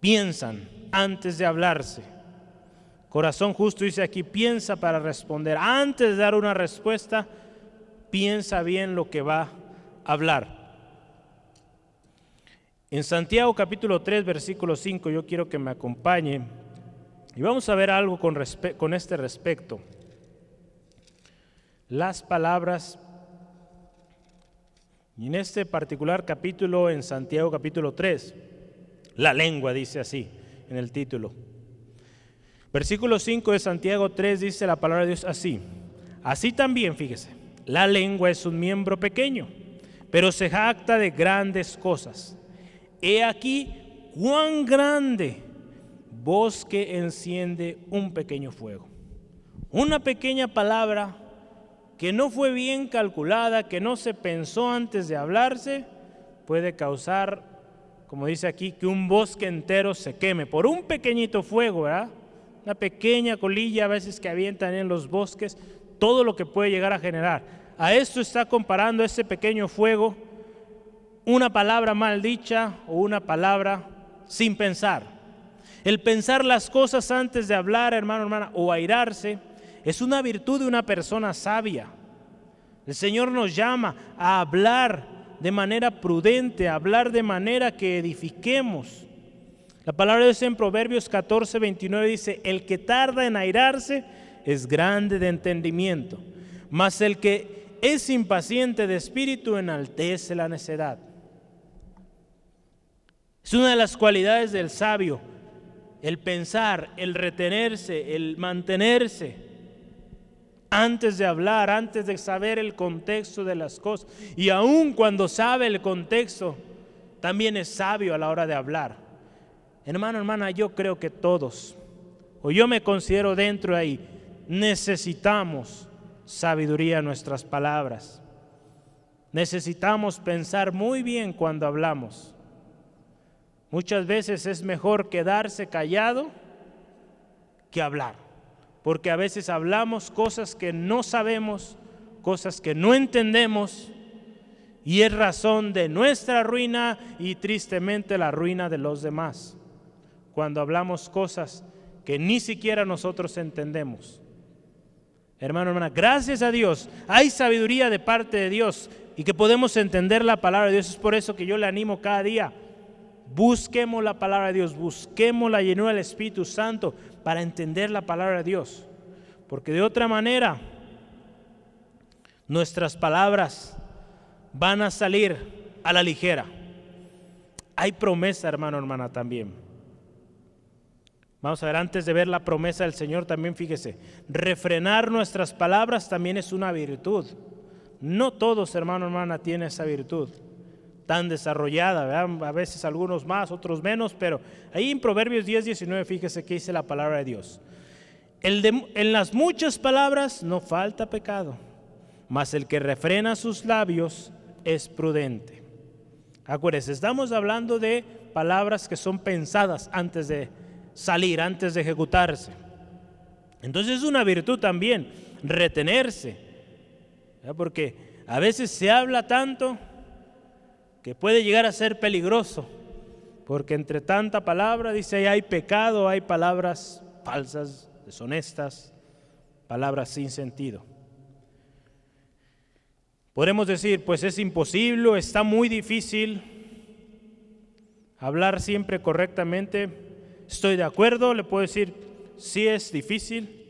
piensan antes de hablarse. Corazón justo dice aquí, piensa para responder. Antes de dar una respuesta, piensa bien lo que va a hablar. En Santiago capítulo 3, versículo 5, yo quiero que me acompañe y vamos a ver algo con, con este respecto. Las palabras, y en este particular capítulo, en Santiago capítulo 3, la lengua dice así en el título. Versículo 5 de Santiago 3 dice la palabra de Dios así. Así también, fíjese, la lengua es un miembro pequeño, pero se jacta de grandes cosas. He aquí cuán grande bosque enciende un pequeño fuego. Una pequeña palabra que no fue bien calculada, que no se pensó antes de hablarse, puede causar, como dice aquí, que un bosque entero se queme por un pequeñito fuego, ¿verdad? Una pequeña colilla a veces que avientan en los bosques, todo lo que puede llegar a generar. A esto está comparando ese pequeño fuego, una palabra mal dicha o una palabra sin pensar. El pensar las cosas antes de hablar, hermano, hermana, o airarse, es una virtud de una persona sabia. El Señor nos llama a hablar de manera prudente, a hablar de manera que edifiquemos. La palabra de Dios en Proverbios 14, 29 dice, el que tarda en airarse es grande de entendimiento, mas el que es impaciente de espíritu enaltece la necedad. Es una de las cualidades del sabio, el pensar, el retenerse, el mantenerse. antes de hablar, antes de saber el contexto de las cosas. Y aun cuando sabe el contexto, también es sabio a la hora de hablar. Hermano, hermana, yo creo que todos, o yo me considero dentro de ahí, necesitamos sabiduría en nuestras palabras. Necesitamos pensar muy bien cuando hablamos. Muchas veces es mejor quedarse callado que hablar, porque a veces hablamos cosas que no sabemos, cosas que no entendemos, y es razón de nuestra ruina y tristemente la ruina de los demás, cuando hablamos cosas que ni siquiera nosotros entendemos. Hermano, hermana, gracias a Dios, hay sabiduría de parte de Dios y que podemos entender la palabra de Dios. Es por eso que yo le animo cada día. Busquemos la palabra de Dios, busquemos la llenura del Espíritu Santo para entender la palabra de Dios. Porque de otra manera, nuestras palabras van a salir a la ligera. Hay promesa, hermano, hermana, también. Vamos a ver, antes de ver la promesa del Señor, también fíjese, refrenar nuestras palabras también es una virtud. No todos, hermano, hermana, tienen esa virtud tan desarrollada, a veces algunos más, otros menos, pero ahí en Proverbios 10, 19, fíjese que dice la palabra de Dios. en las muchas palabras no falta pecado, mas el que refrena sus labios es prudente. Acuérdense, estamos hablando de palabras que son pensadas antes de salir, antes de ejecutarse. Entonces es una virtud también retenerse porque a veces se habla tanto que puede llegar a ser peligroso, porque entre tanta palabra, dice, hay pecado, hay palabras falsas, deshonestas, palabras sin sentido. Podemos decir, pues es imposible, está muy difícil hablar siempre correctamente. Estoy de acuerdo, le puedo decir, sí es difícil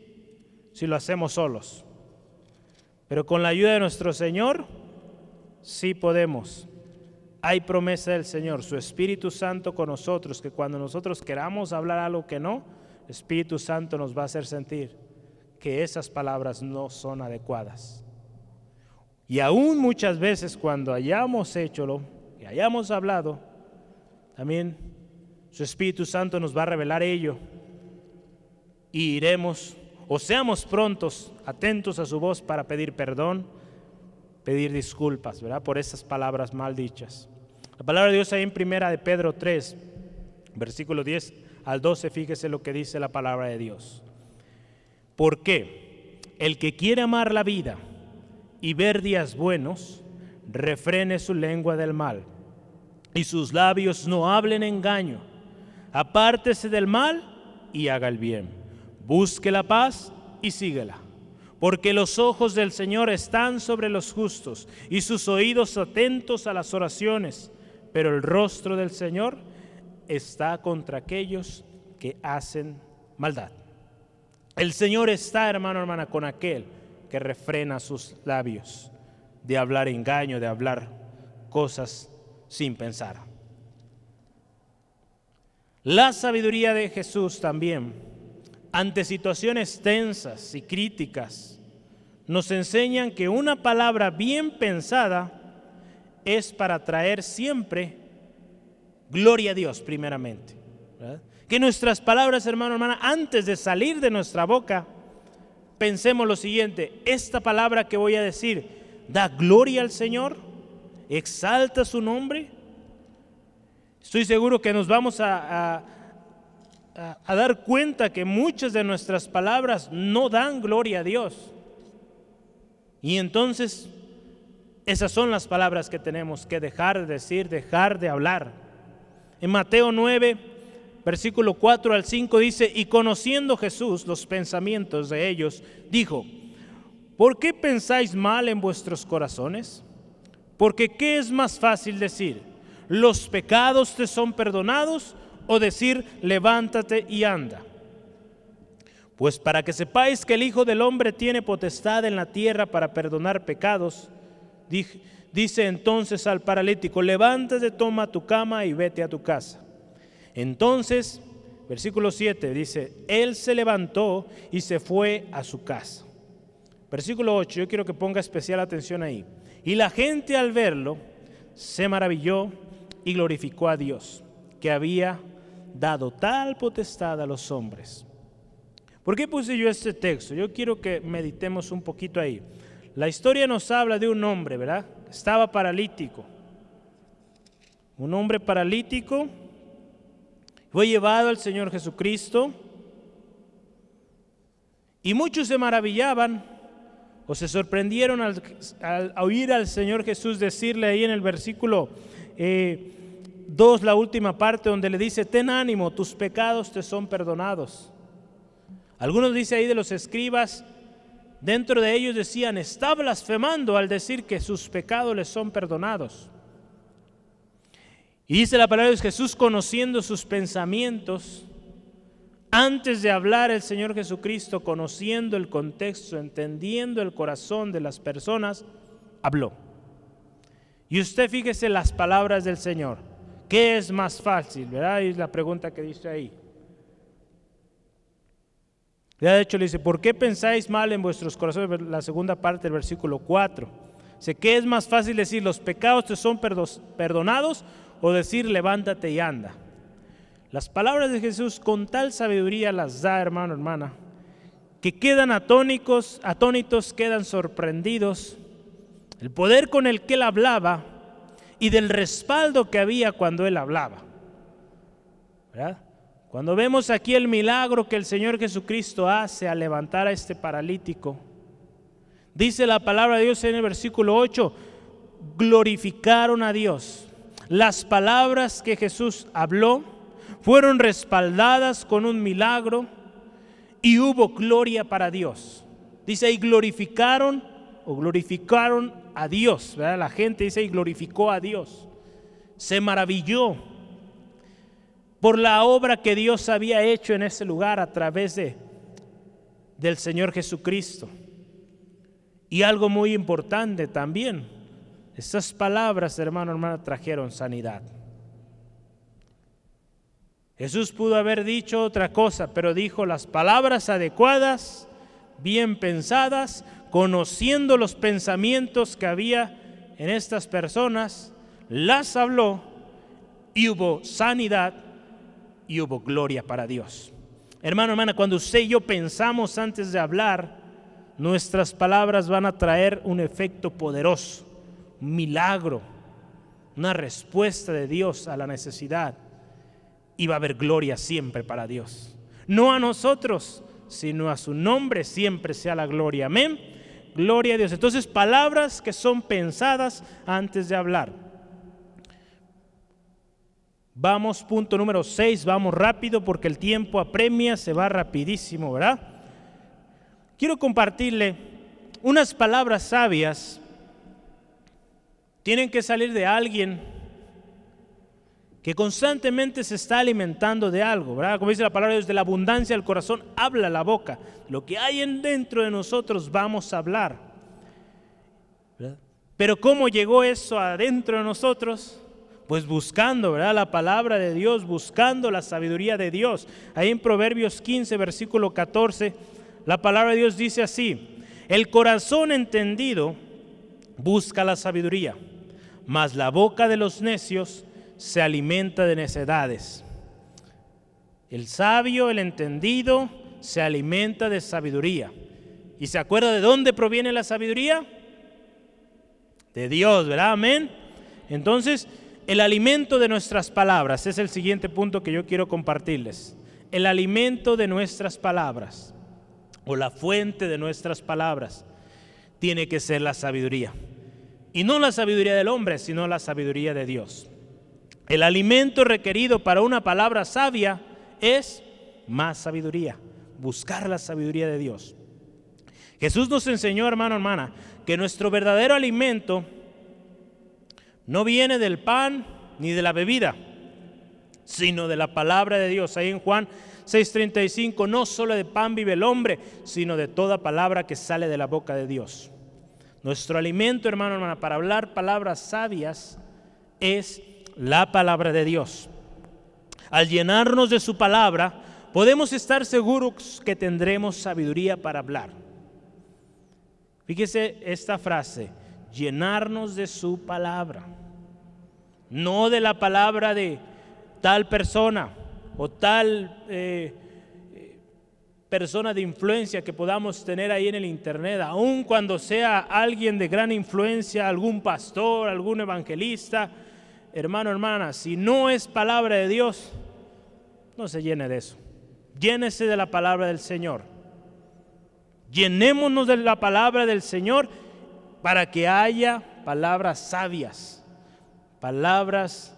si lo hacemos solos. Pero con la ayuda de nuestro Señor, sí podemos. Hay promesa del Señor, su Espíritu Santo con nosotros, que cuando nosotros queramos hablar algo que no, el Espíritu Santo nos va a hacer sentir que esas palabras no son adecuadas. Y aún muchas veces cuando hayamos hecho lo y hayamos hablado, también su Espíritu Santo nos va a revelar ello y iremos o seamos prontos, atentos a su voz para pedir perdón, pedir disculpas, ¿verdad? Por esas palabras mal dichas. La palabra de Dios ahí en primera de Pedro 3, versículo 10 al 12, fíjese lo que dice la palabra de Dios. ¿Por qué? El que quiere amar la vida y ver días buenos, refrene su lengua del mal y sus labios no hablen engaño. Apártese del mal y haga el bien Busque la paz y síguela, porque los ojos del Señor están sobre los justos y sus oídos atentos a las oraciones, pero el rostro del Señor está contra aquellos que hacen maldad. El Señor está, hermano, hermana, con aquel que refrena sus labios de hablar engaño, de hablar cosas sin pensar. La sabiduría de Jesús también ante situaciones tensas y críticas, nos enseñan que una palabra bien pensada es para traer siempre gloria a Dios primeramente. Que nuestras palabras, hermano, hermana, antes de salir de nuestra boca, pensemos lo siguiente, esta palabra que voy a decir, ¿da gloria al Señor? ¿Exalta su nombre? Estoy seguro que nos vamos a a, dar cuenta que muchas de nuestras palabras no dan gloria a Dios. Y entonces esas son las palabras que tenemos que dejar de decir, dejar de hablar. En Mateo 9, versículo 4 al 5 dice, y conociendo Jesús los pensamientos de ellos, dijo, ¿por qué pensáis mal en vuestros corazones? Porque ¿qué es más fácil decir? ¿Los pecados te son perdonados? o decir, levántate y anda. Pues para que sepáis que el Hijo del Hombre tiene potestad en la tierra para perdonar pecados, dice entonces al paralítico, levántate, toma tu cama y vete a tu casa. Entonces, versículo 7 dice, él se levantó y se fue a su casa. Versículo 8, yo quiero que ponga especial atención ahí. Y la gente al verlo se maravilló y glorificó a Dios, que había dado tal potestad a los hombres. ¿Por qué puse yo este texto? Yo quiero que meditemos un poquito ahí. La historia nos habla de un hombre, ¿verdad? Estaba paralítico. Un hombre paralítico fue llevado al Señor Jesucristo y muchos se maravillaban o se sorprendieron al, oír al Señor Jesús decirle ahí en el versículo 2, eh, la última parte, donde le dice, ten ánimo, tus pecados te son perdonados. Algunos dice ahí de los escribas, dentro de ellos decían, está blasfemando al decir que sus pecados les son perdonados. Y dice la palabra de Jesús, conociendo sus pensamientos, antes de hablar el Señor Jesucristo, conociendo el contexto, entendiendo el corazón de las personas, habló. Y usted fíjese las palabras del Señor. ¿Qué es más fácil? ¿Verdad? Es la pregunta que dice ahí. De hecho le dice, ¿por qué pensáis mal en vuestros corazones? La segunda parte del versículo 4. Dice, ¿qué es más fácil decir, los pecados te son perdonados o decir, levántate y anda? Las palabras de Jesús con tal sabiduría las da, hermano, hermana, que quedan atónicos, atónitos, quedan sorprendidos. El poder con el que él hablaba y del respaldo que había cuando él hablaba. Cuando vemos aquí el milagro que el Señor Jesucristo hace al levantar a este paralítico, dice la palabra de Dios en el versículo 8, glorificaron a Dios. Las palabras que Jesús habló fueron respaldadas con un milagro y hubo gloria para Dios. Dice, y glorificaron o glorificaron a Dios. La gente dice y glorificó a Dios. Se maravilló por la obra que Dios había hecho en ese lugar a través de, del Señor Jesucristo. Y algo muy importante también, esas palabras, hermano, hermana, trajeron sanidad. Jesús pudo haber dicho otra cosa, pero dijo las palabras adecuadas, bien pensadas, conociendo los pensamientos que había en estas personas, las habló y hubo sanidad y hubo gloria para Dios. Hermano, hermana, cuando usted y yo pensamos antes de hablar, nuestras palabras van a traer un efecto poderoso, un milagro, una respuesta de Dios a la necesidad. Y va a haber gloria siempre para Dios. No a nosotros, sino a su nombre siempre sea la gloria. Amén. Gloria a Dios. Entonces, palabras que son pensadas antes de hablar. Vamos, punto número 6, vamos rápido porque el tiempo apremia, se va rapidísimo, ¿verdad? Quiero compartirle unas palabras sabias. Tienen que salir de alguien que constantemente se está alimentando de algo, ¿verdad? Como dice la palabra, desde la abundancia del corazón habla la boca. Lo que hay en dentro de nosotros vamos a hablar. Pero ¿cómo llegó eso adentro de nosotros? Pues buscando, ¿verdad? La palabra de Dios, buscando la sabiduría de Dios. Ahí en Proverbios 15, versículo 14, la palabra de Dios dice así, el corazón entendido busca la sabiduría, mas la boca de los necios se alimenta de necedades. El sabio, el entendido, se alimenta de sabiduría. ¿Y se acuerda de dónde proviene la sabiduría? De Dios, ¿verdad? Amén. Entonces, el alimento de nuestras palabras es el siguiente punto que yo quiero compartirles. El alimento de nuestras palabras o la fuente de nuestras palabras tiene que ser la sabiduría. Y no la sabiduría del hombre, sino la sabiduría de Dios. El alimento requerido para una palabra sabia es más sabiduría, buscar la sabiduría de Dios. Jesús nos enseñó, hermano, hermana, que nuestro verdadero alimento no viene del pan ni de la bebida, sino de la palabra de Dios. Ahí en Juan 6:35, no solo de pan vive el hombre, sino de toda palabra que sale de la boca de Dios. Nuestro alimento, hermano, hermana, para hablar palabras sabias es la palabra de Dios. Al llenarnos de su palabra, podemos estar seguros que tendremos sabiduría para hablar. Fíjese esta frase, llenarnos de su palabra, no de la palabra de tal persona o tal eh, persona de influencia que podamos tener ahí en el internet, aun cuando sea alguien de gran influencia, algún pastor, algún evangelista, hermano, hermana, si no es palabra de Dios, no se llene de eso. Llénese de la palabra del Señor. Llenémonos de la palabra del Señor para que haya palabras sabias, palabras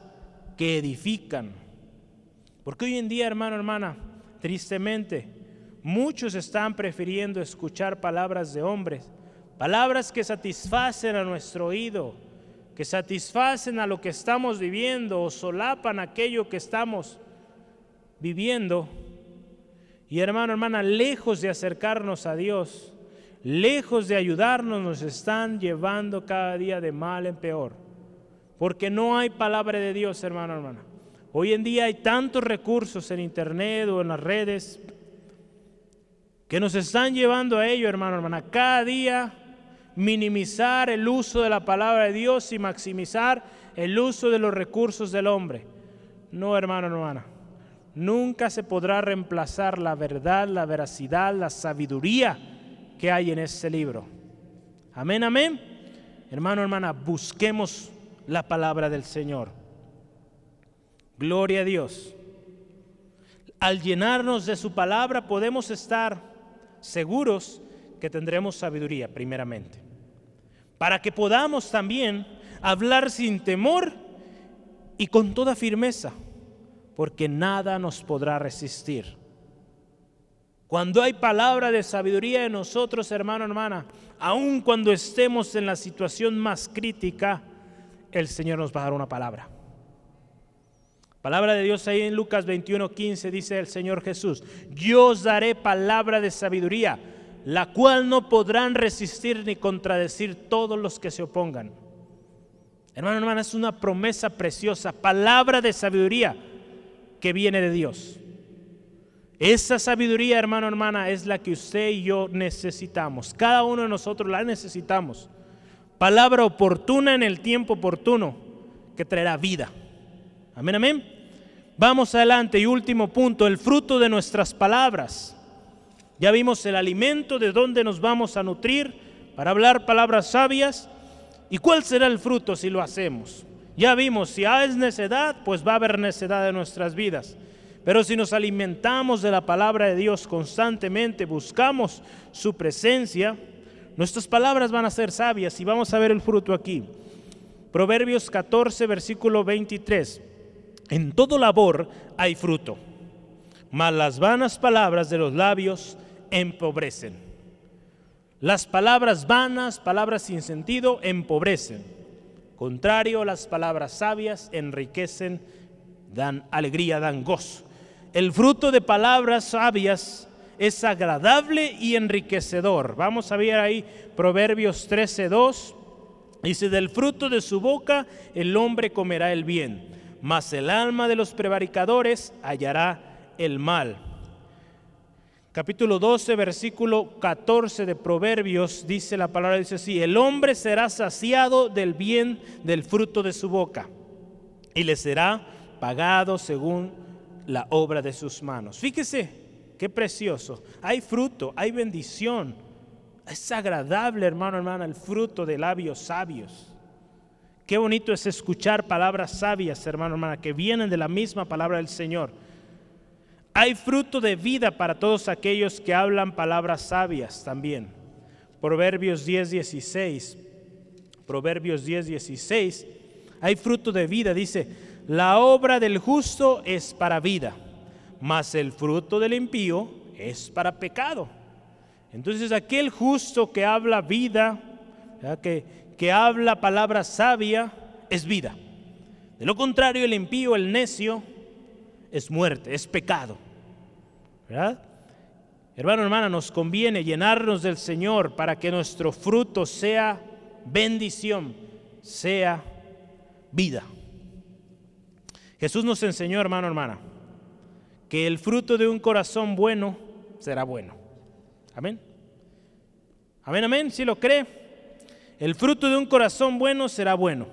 que edifican. Porque hoy en día, hermano, hermana, tristemente, muchos están prefiriendo escuchar palabras de hombres, palabras que satisfacen a nuestro oído, que satisfacen a lo que estamos viviendo o solapan aquello que estamos viviendo y hermano, hermana, lejos de acercarnos a Dios, lejos de ayudarnos, nos están llevando cada día de mal en peor. Porque no hay palabra de Dios, hermano, hermana. Hoy en día hay tantos recursos en internet o en las redes que nos están llevando a ello, hermano, hermana. Cada día minimizar el uso de la palabra de Dios y maximizar el uso de los recursos del hombre. No, hermano, hermana. Nunca se podrá reemplazar la verdad, la veracidad, la sabiduría que hay en este libro. Amén, amén. Hermano, hermana, busquemos la palabra del Señor. Gloria a Dios. Al llenarnos de su palabra podemos estar seguros que tendremos sabiduría, primeramente. Para que podamos también hablar sin temor y con toda firmeza porque nada nos podrá resistir. Cuando hay palabra de sabiduría en nosotros, hermano, hermana, aun cuando estemos en la situación más crítica, el Señor nos va a dar una palabra. Palabra de Dios ahí en Lucas 21, 15 dice el Señor Jesús, yo os daré palabra de sabiduría, la cual no podrán resistir ni contradecir todos los que se opongan. Hermano, hermana, es una promesa preciosa, palabra de sabiduría que viene de Dios. Esa sabiduría, hermano, hermana, es la que usted y yo necesitamos. Cada uno de nosotros la necesitamos. Palabra oportuna en el tiempo oportuno que traerá vida. Amén, amén. Vamos adelante y último punto, el fruto de nuestras palabras. Ya vimos el alimento de donde nos vamos a nutrir para hablar palabras sabias. ¿Y cuál será el fruto si lo hacemos? Ya vimos, si hay necedad, pues va a haber necedad en nuestras vidas. Pero si nos alimentamos de la palabra de Dios constantemente, buscamos su presencia, nuestras palabras van a ser sabias y vamos a ver el fruto aquí. Proverbios 14, versículo 23. En todo labor hay fruto, mas las vanas palabras de los labios empobrecen. Las palabras vanas, palabras sin sentido, empobrecen. Contrario, las palabras sabias enriquecen, dan alegría, dan gozo. El fruto de palabras sabias es agradable y enriquecedor. Vamos a ver ahí Proverbios 13:2. Dice, del fruto de su boca el hombre comerá el bien, mas el alma de los prevaricadores hallará el mal capítulo 12, versículo 14 de Proverbios, dice la palabra, dice así, el hombre será saciado del bien del fruto de su boca y le será pagado según la obra de sus manos. Fíjese, qué precioso, hay fruto, hay bendición, es agradable, hermano, hermana, el fruto de labios sabios. Qué bonito es escuchar palabras sabias, hermano, hermana, que vienen de la misma palabra del Señor. Hay fruto de vida para todos aquellos que hablan palabras sabias también. Proverbios 10, 16. Proverbios 10, 16. Hay fruto de vida. Dice, la obra del justo es para vida, mas el fruto del impío es para pecado. Entonces aquel justo que habla vida, que, que habla palabra sabia, es vida. De lo contrario, el impío, el necio, es muerte, es pecado. ¿Verdad? Hermano, hermana, nos conviene llenarnos del Señor para que nuestro fruto sea bendición, sea vida. Jesús nos enseñó, hermano, hermana, que el fruto de un corazón bueno será bueno. Amén. Amén, amén, si lo cree. El fruto de un corazón bueno será bueno.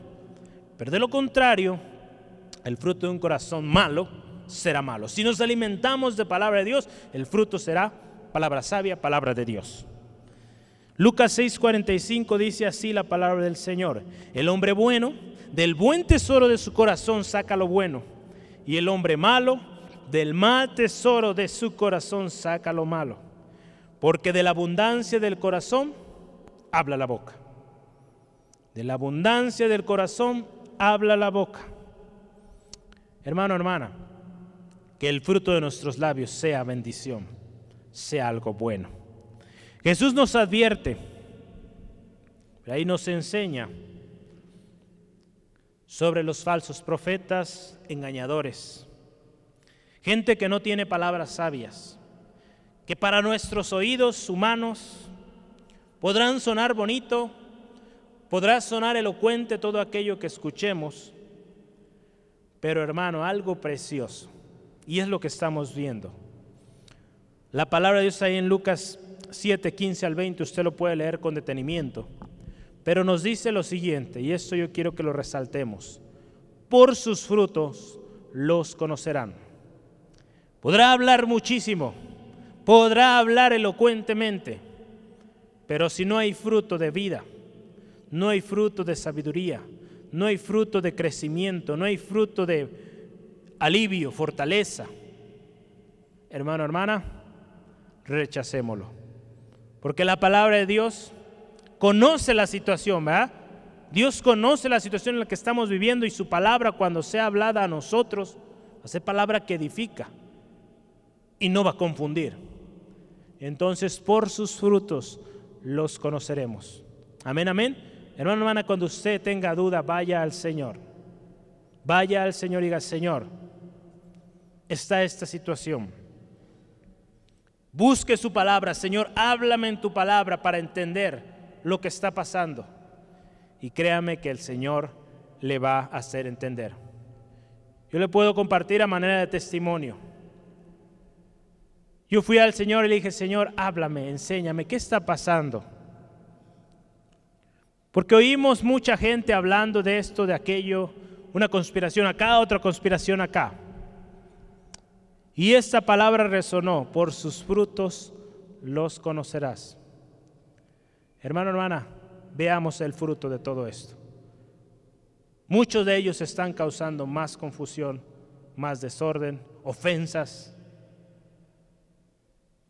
Pero de lo contrario, el fruto de un corazón malo será malo. Si nos alimentamos de palabra de Dios, el fruto será palabra sabia, palabra de Dios. Lucas 6:45 dice así la palabra del Señor. El hombre bueno, del buen tesoro de su corazón saca lo bueno. Y el hombre malo, del mal tesoro de su corazón saca lo malo. Porque de la abundancia del corazón habla la boca. De la abundancia del corazón habla la boca. Hermano, hermana, que el fruto de nuestros labios sea bendición, sea algo bueno. Jesús nos advierte, ahí nos enseña sobre los falsos profetas engañadores, gente que no tiene palabras sabias, que para nuestros oídos humanos podrán sonar bonito, podrá sonar elocuente todo aquello que escuchemos, pero hermano, algo precioso, y es lo que estamos viendo. La palabra de Dios ahí en Lucas 7, 15 al 20, usted lo puede leer con detenimiento, pero nos dice lo siguiente, y esto yo quiero que lo resaltemos, por sus frutos los conocerán. Podrá hablar muchísimo, podrá hablar elocuentemente, pero si no hay fruto de vida, no hay fruto de sabiduría, no hay fruto de crecimiento, no hay fruto de alivio, fortaleza, hermano, hermana, rechacémoslo. Porque la palabra de Dios conoce la situación, ¿verdad? Dios conoce la situación en la que estamos viviendo y su palabra cuando sea hablada a nosotros, va a ser palabra que edifica y no va a confundir. Entonces, por sus frutos los conoceremos. Amén, amén. Hermano, hermana, cuando usted tenga duda, vaya al Señor. Vaya al Señor y diga, Señor, está esta situación. Busque su palabra, Señor, háblame en tu palabra para entender lo que está pasando. Y créame que el Señor le va a hacer entender. Yo le puedo compartir a manera de testimonio. Yo fui al Señor y le dije, Señor, háblame, enséñame, ¿qué está pasando? Porque oímos mucha gente hablando de esto, de aquello, una conspiración acá, otra conspiración acá. Y esta palabra resonó, por sus frutos los conocerás. Hermano, hermana, veamos el fruto de todo esto. Muchos de ellos están causando más confusión, más desorden, ofensas,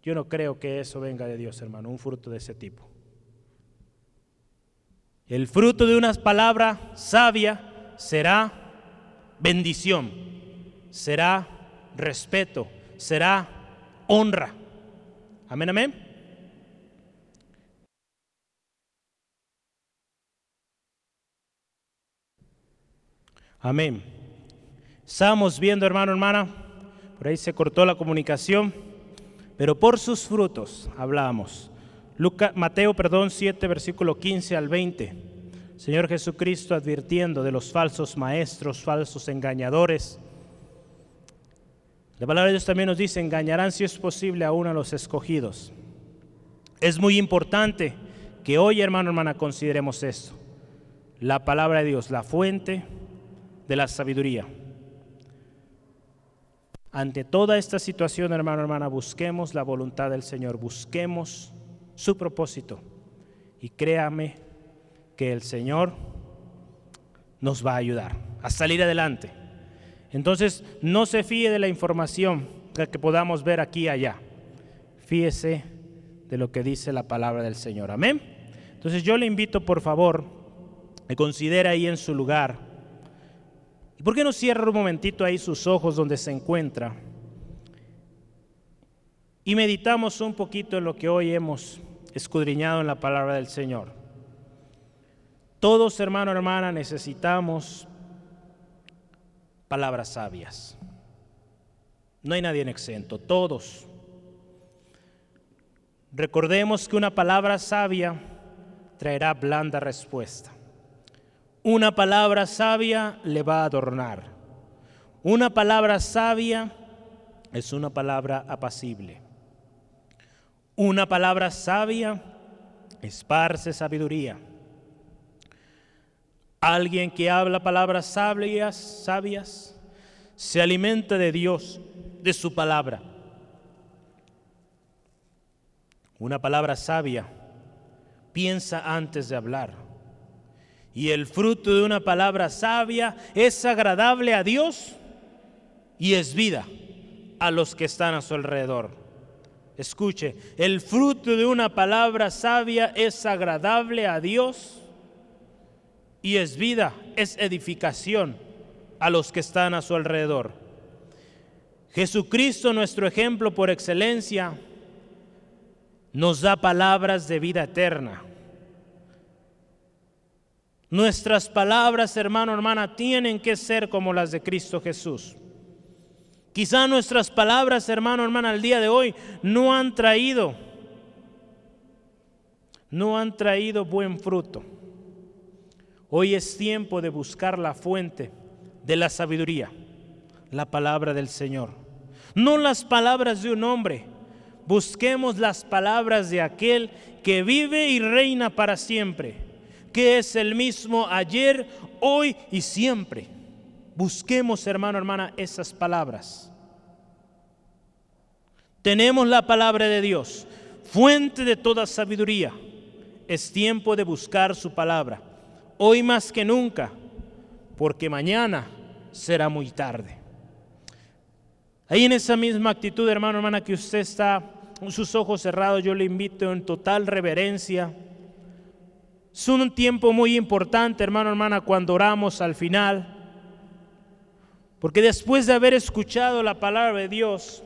yo no creo que eso venga de Dios, hermano, un fruto de ese tipo. El fruto de una palabra sabia será bendición, será respeto, será honra. Amén, amén. Amén. Estamos viendo, hermano, hermana, por ahí se cortó la comunicación. Pero por sus frutos hablamos. Mateo, perdón, 7, versículo 15 al 20. Señor Jesucristo advirtiendo de los falsos maestros, falsos engañadores. La palabra de Dios también nos dice, engañarán si es posible aún a los escogidos. Es muy importante que hoy, hermano, hermana, consideremos esto. La palabra de Dios, la fuente de la sabiduría. Ante toda esta situación, hermano, hermana, busquemos la voluntad del Señor, busquemos su propósito. Y créame que el Señor nos va a ayudar a salir adelante. Entonces, no se fíe de la información que podamos ver aquí y allá. Fíese de lo que dice la palabra del Señor. Amén. Entonces, yo le invito, por favor, que considere ahí en su lugar ¿Y por qué no cierra un momentito ahí sus ojos donde se encuentra? Y meditamos un poquito en lo que hoy hemos escudriñado en la palabra del Señor. Todos, hermano, hermana, necesitamos palabras sabias. No hay nadie en exento, todos. Recordemos que una palabra sabia traerá blanda respuesta. Una palabra sabia le va a adornar. Una palabra sabia es una palabra apacible. Una palabra sabia esparce sabiduría. Alguien que habla palabras sabias, sabias, se alimenta de Dios, de su palabra. Una palabra sabia piensa antes de hablar. Y el fruto de una palabra sabia es agradable a Dios y es vida a los que están a su alrededor. Escuche, el fruto de una palabra sabia es agradable a Dios y es vida, es edificación a los que están a su alrededor. Jesucristo, nuestro ejemplo por excelencia, nos da palabras de vida eterna. Nuestras palabras, hermano, hermana, tienen que ser como las de Cristo Jesús. Quizá nuestras palabras, hermano, hermana, al día de hoy no han traído, no han traído buen fruto. Hoy es tiempo de buscar la fuente de la sabiduría, la palabra del Señor. No las palabras de un hombre, busquemos las palabras de aquel que vive y reina para siempre, que es el mismo ayer, hoy y siempre. Busquemos, hermano, hermana, esas palabras. Tenemos la palabra de Dios, fuente de toda sabiduría. Es tiempo de buscar su palabra, hoy más que nunca, porque mañana será muy tarde. Ahí en esa misma actitud, hermano, hermana, que usted está con sus ojos cerrados, yo le invito en total reverencia. Es un tiempo muy importante, hermano, hermana, cuando oramos al final. Porque después de haber escuchado la palabra de Dios,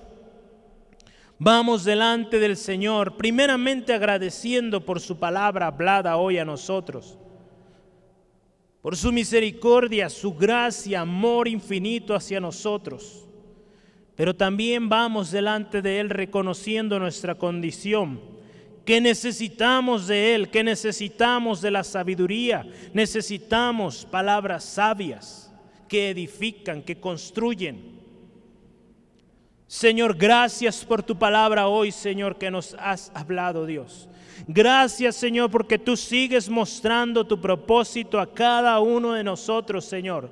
vamos delante del Señor, primeramente agradeciendo por su palabra hablada hoy a nosotros, por su misericordia, su gracia, amor infinito hacia nosotros. Pero también vamos delante de Él reconociendo nuestra condición, que necesitamos de Él, que necesitamos de la sabiduría, necesitamos palabras sabias que edifican, que construyen. Señor, gracias por tu palabra hoy, Señor, que nos has hablado, Dios. Gracias, Señor, porque tú sigues mostrando tu propósito a cada uno de nosotros, Señor.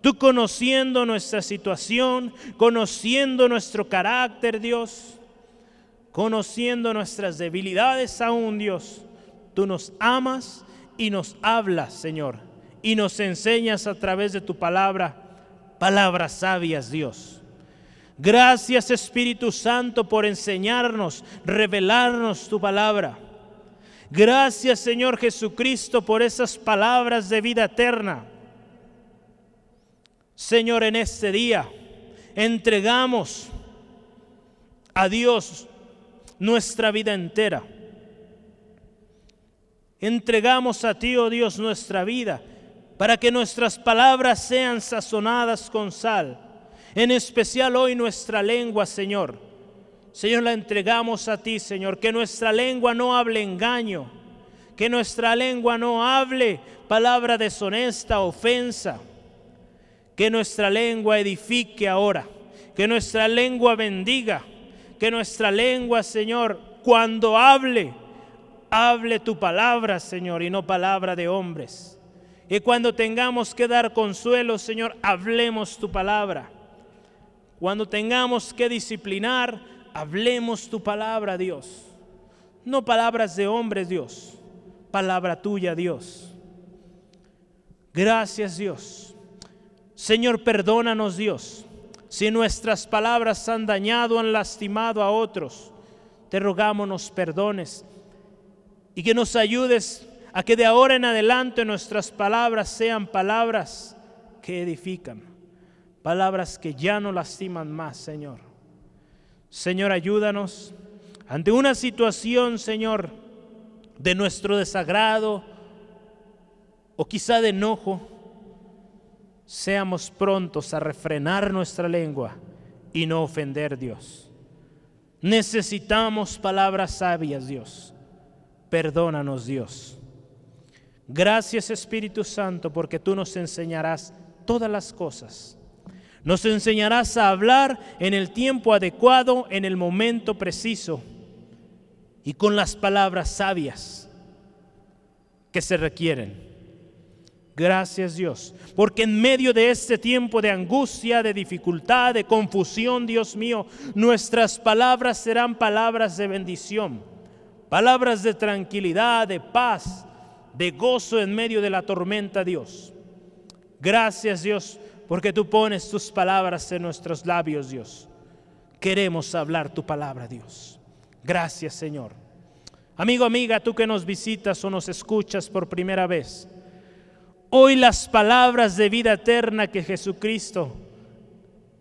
Tú conociendo nuestra situación, conociendo nuestro carácter, Dios, conociendo nuestras debilidades aún, Dios, tú nos amas y nos hablas, Señor, y nos enseñas a través de tu palabra, palabras sabias, Dios. Gracias Espíritu Santo por enseñarnos, revelarnos tu palabra. Gracias Señor Jesucristo por esas palabras de vida eterna Señor, en este día entregamos a Dios nuestra vida entera. Entregamos a ti, oh Dios, nuestra vida para que nuestras palabras sean sazonadas con sal. En especial hoy nuestra lengua, Señor. Señor, la entregamos a ti, Señor. Que nuestra lengua no hable engaño. Que nuestra lengua no hable palabra deshonesta, ofensa que nuestra lengua edifique ahora, que nuestra lengua bendiga, que nuestra lengua, Señor, cuando hable, hable tu palabra, Señor, y no palabra de hombres. Y cuando tengamos que dar consuelo, Señor, hablemos tu palabra. Cuando tengamos que disciplinar, hablemos tu palabra, Dios. No palabras de hombres, Dios. Palabra tuya, Dios. Gracias, Dios Señor, perdónanos Dios, si nuestras palabras han dañado, han lastimado a otros. Te rogamos nos perdones y que nos ayudes a que de ahora en adelante nuestras palabras sean palabras que edifican, palabras que ya no lastiman más, Señor. Señor, ayúdanos ante una situación, Señor, de nuestro desagrado o quizá de enojo seamos prontos a refrenar nuestra lengua y no ofender a Dios. Necesitamos palabras sabias, Dios. Perdónanos, Dios. Gracias, Espíritu Santo, porque tú nos enseñarás todas las cosas. Nos enseñarás a hablar en el tiempo adecuado, en el momento preciso y con las palabras sabias que se requieren. Gracias Dios, porque en medio de este tiempo de angustia, de dificultad, de confusión, Dios mío, nuestras palabras serán palabras de bendición, palabras de tranquilidad, de paz, de gozo en medio de la tormenta, Dios. Gracias Dios, porque tú pones tus palabras en nuestros labios, Dios. Queremos hablar tu palabra, Dios. Gracias Señor. Amigo, amiga, tú que nos visitas o nos escuchas por primera vez, hoy las palabras de vida eterna que Jesucristo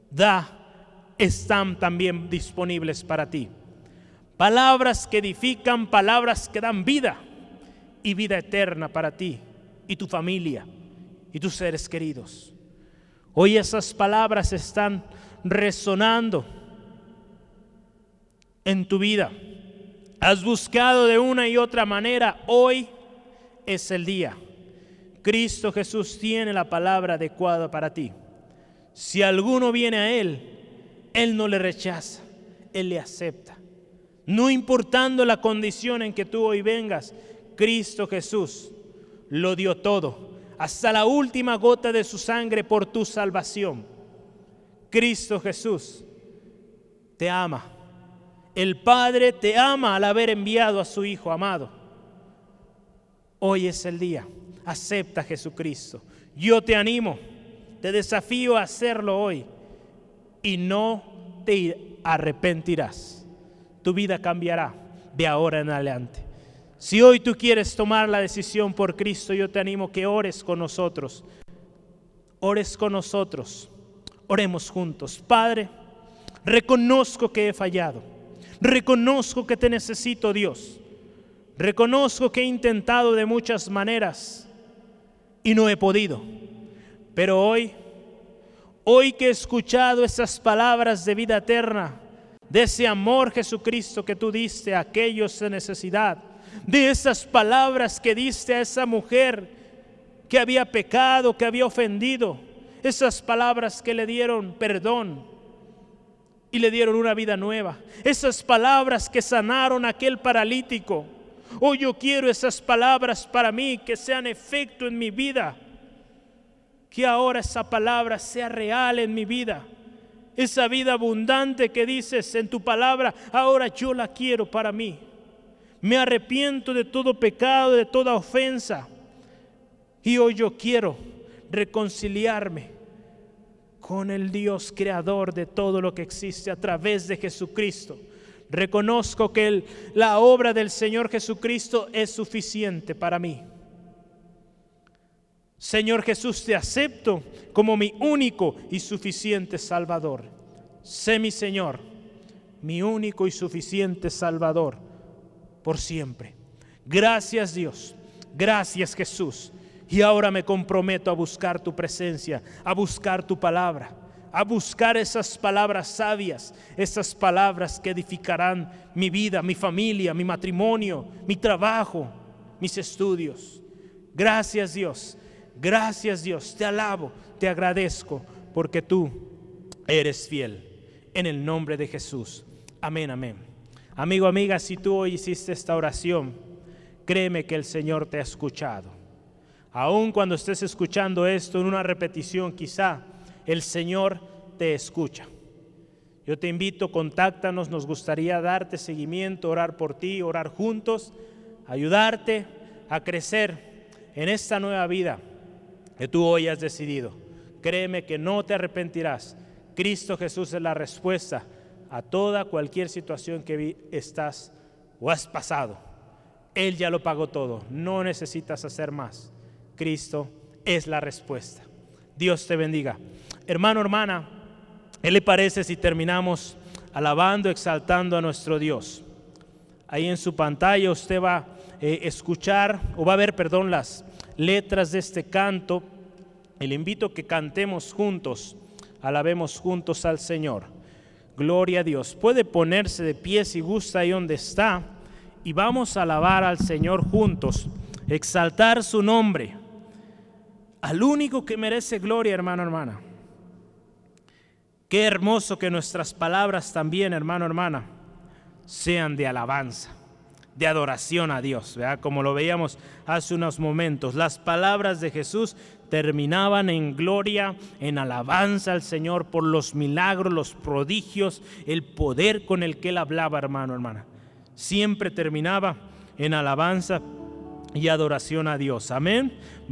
da están también disponibles para ti. Palabras que edifican, palabras que dan vida y vida eterna para ti y tu familia y tus seres queridos. Hoy esas palabras están resonando en tu vida. Has buscado de una y otra manera, hoy es el día. Cristo Jesús tiene la palabra adecuada para ti. Si alguno viene a Él, Él no le rechaza, Él le acepta. No importando la condición en que tú hoy vengas, Cristo Jesús lo dio todo hasta la última gota de su sangre por tu salvación. Cristo Jesús te ama. El Padre te ama al haber enviado a su Hijo amado. Hoy es el día. Acepta a Jesucristo. Yo te animo, te desafío a hacerlo hoy y no te arrepentirás. Tu vida cambiará de ahora en adelante. Si hoy tú quieres tomar la decisión por Cristo, yo te animo que ores con nosotros. Ores con nosotros. Oremos juntos. Padre, reconozco que he fallado. Reconozco que te necesito, Dios. Reconozco que he intentado de muchas maneras y no he podido. Pero hoy, hoy que he escuchado esas palabras de vida eterna, de ese amor Jesucristo que tú diste a aquellos en necesidad, de esas palabras que diste a esa mujer que había pecado, que había ofendido, esas palabras que le dieron perdón y le dieron una vida nueva, esas palabras que sanaron a aquel paralítico. Hoy yo quiero esas palabras para mí que sean efecto en mi vida, que ahora esa palabra sea real en mi vida. Esa vida abundante que dices en tu palabra, ahora yo la quiero para mí. Me arrepiento de todo pecado, de toda ofensa. Y hoy yo quiero reconciliarme con el Dios creador de todo lo que existe a través de Jesucristo. Reconozco que la obra del Señor Jesucristo es suficiente para mí. Señor Jesús, te acepto como mi único y suficiente Salvador. Sé mi Señor, mi único y suficiente Salvador por siempre. Gracias Dios, gracias Jesús. Y ahora me comprometo a buscar tu presencia, a buscar tu palabra, a buscar esas palabras sabias, esas palabras que edificarán mi vida, mi familia, mi matrimonio, mi trabajo, mis estudios. Gracias Dios, gracias Dios, te alabo, te agradezco, porque tú eres fiel. En el nombre de Jesús. Amén, amén. Amigo, amiga, si tú hoy hiciste esta oración, créeme que el Señor te ha escuchado. Aun cuando estés escuchando esto en una repetición, quizá el Señor te escucha. Yo te invito, contáctanos, nos gustaría darte seguimiento, orar por ti, orar juntos, ayudarte a crecer en esta nueva vida que tú hoy has decidido. Créeme que no te arrepentirás. Cristo Jesús es la respuesta a toda cualquier situación que estás o has pasado. Él ya lo pagó todo, no necesitas hacer más. Cristo es la respuesta. Dios te bendiga. Hermano, hermana, ¿qué le parece si terminamos alabando, exaltando a nuestro Dios? Ahí en su pantalla usted va a eh, escuchar o va a ver, perdón, las letras de este canto. Le invito que cantemos juntos, alabemos juntos al Señor. Gloria a Dios. Puede ponerse de pie si gusta ahí donde está y vamos a alabar al Señor juntos, exaltar su nombre, al único que merece gloria, hermano, hermana. Qué hermoso que nuestras palabras también, hermano, hermana, sean de alabanza, de adoración a Dios, ¿verdad? como lo veíamos hace unos momentos. Las palabras de Jesús terminaban en gloria, en alabanza al Señor por los milagros, los prodigios, el poder con el que él hablaba, hermano, hermana. Siempre terminaba en alabanza y adoración a Dios. Amén.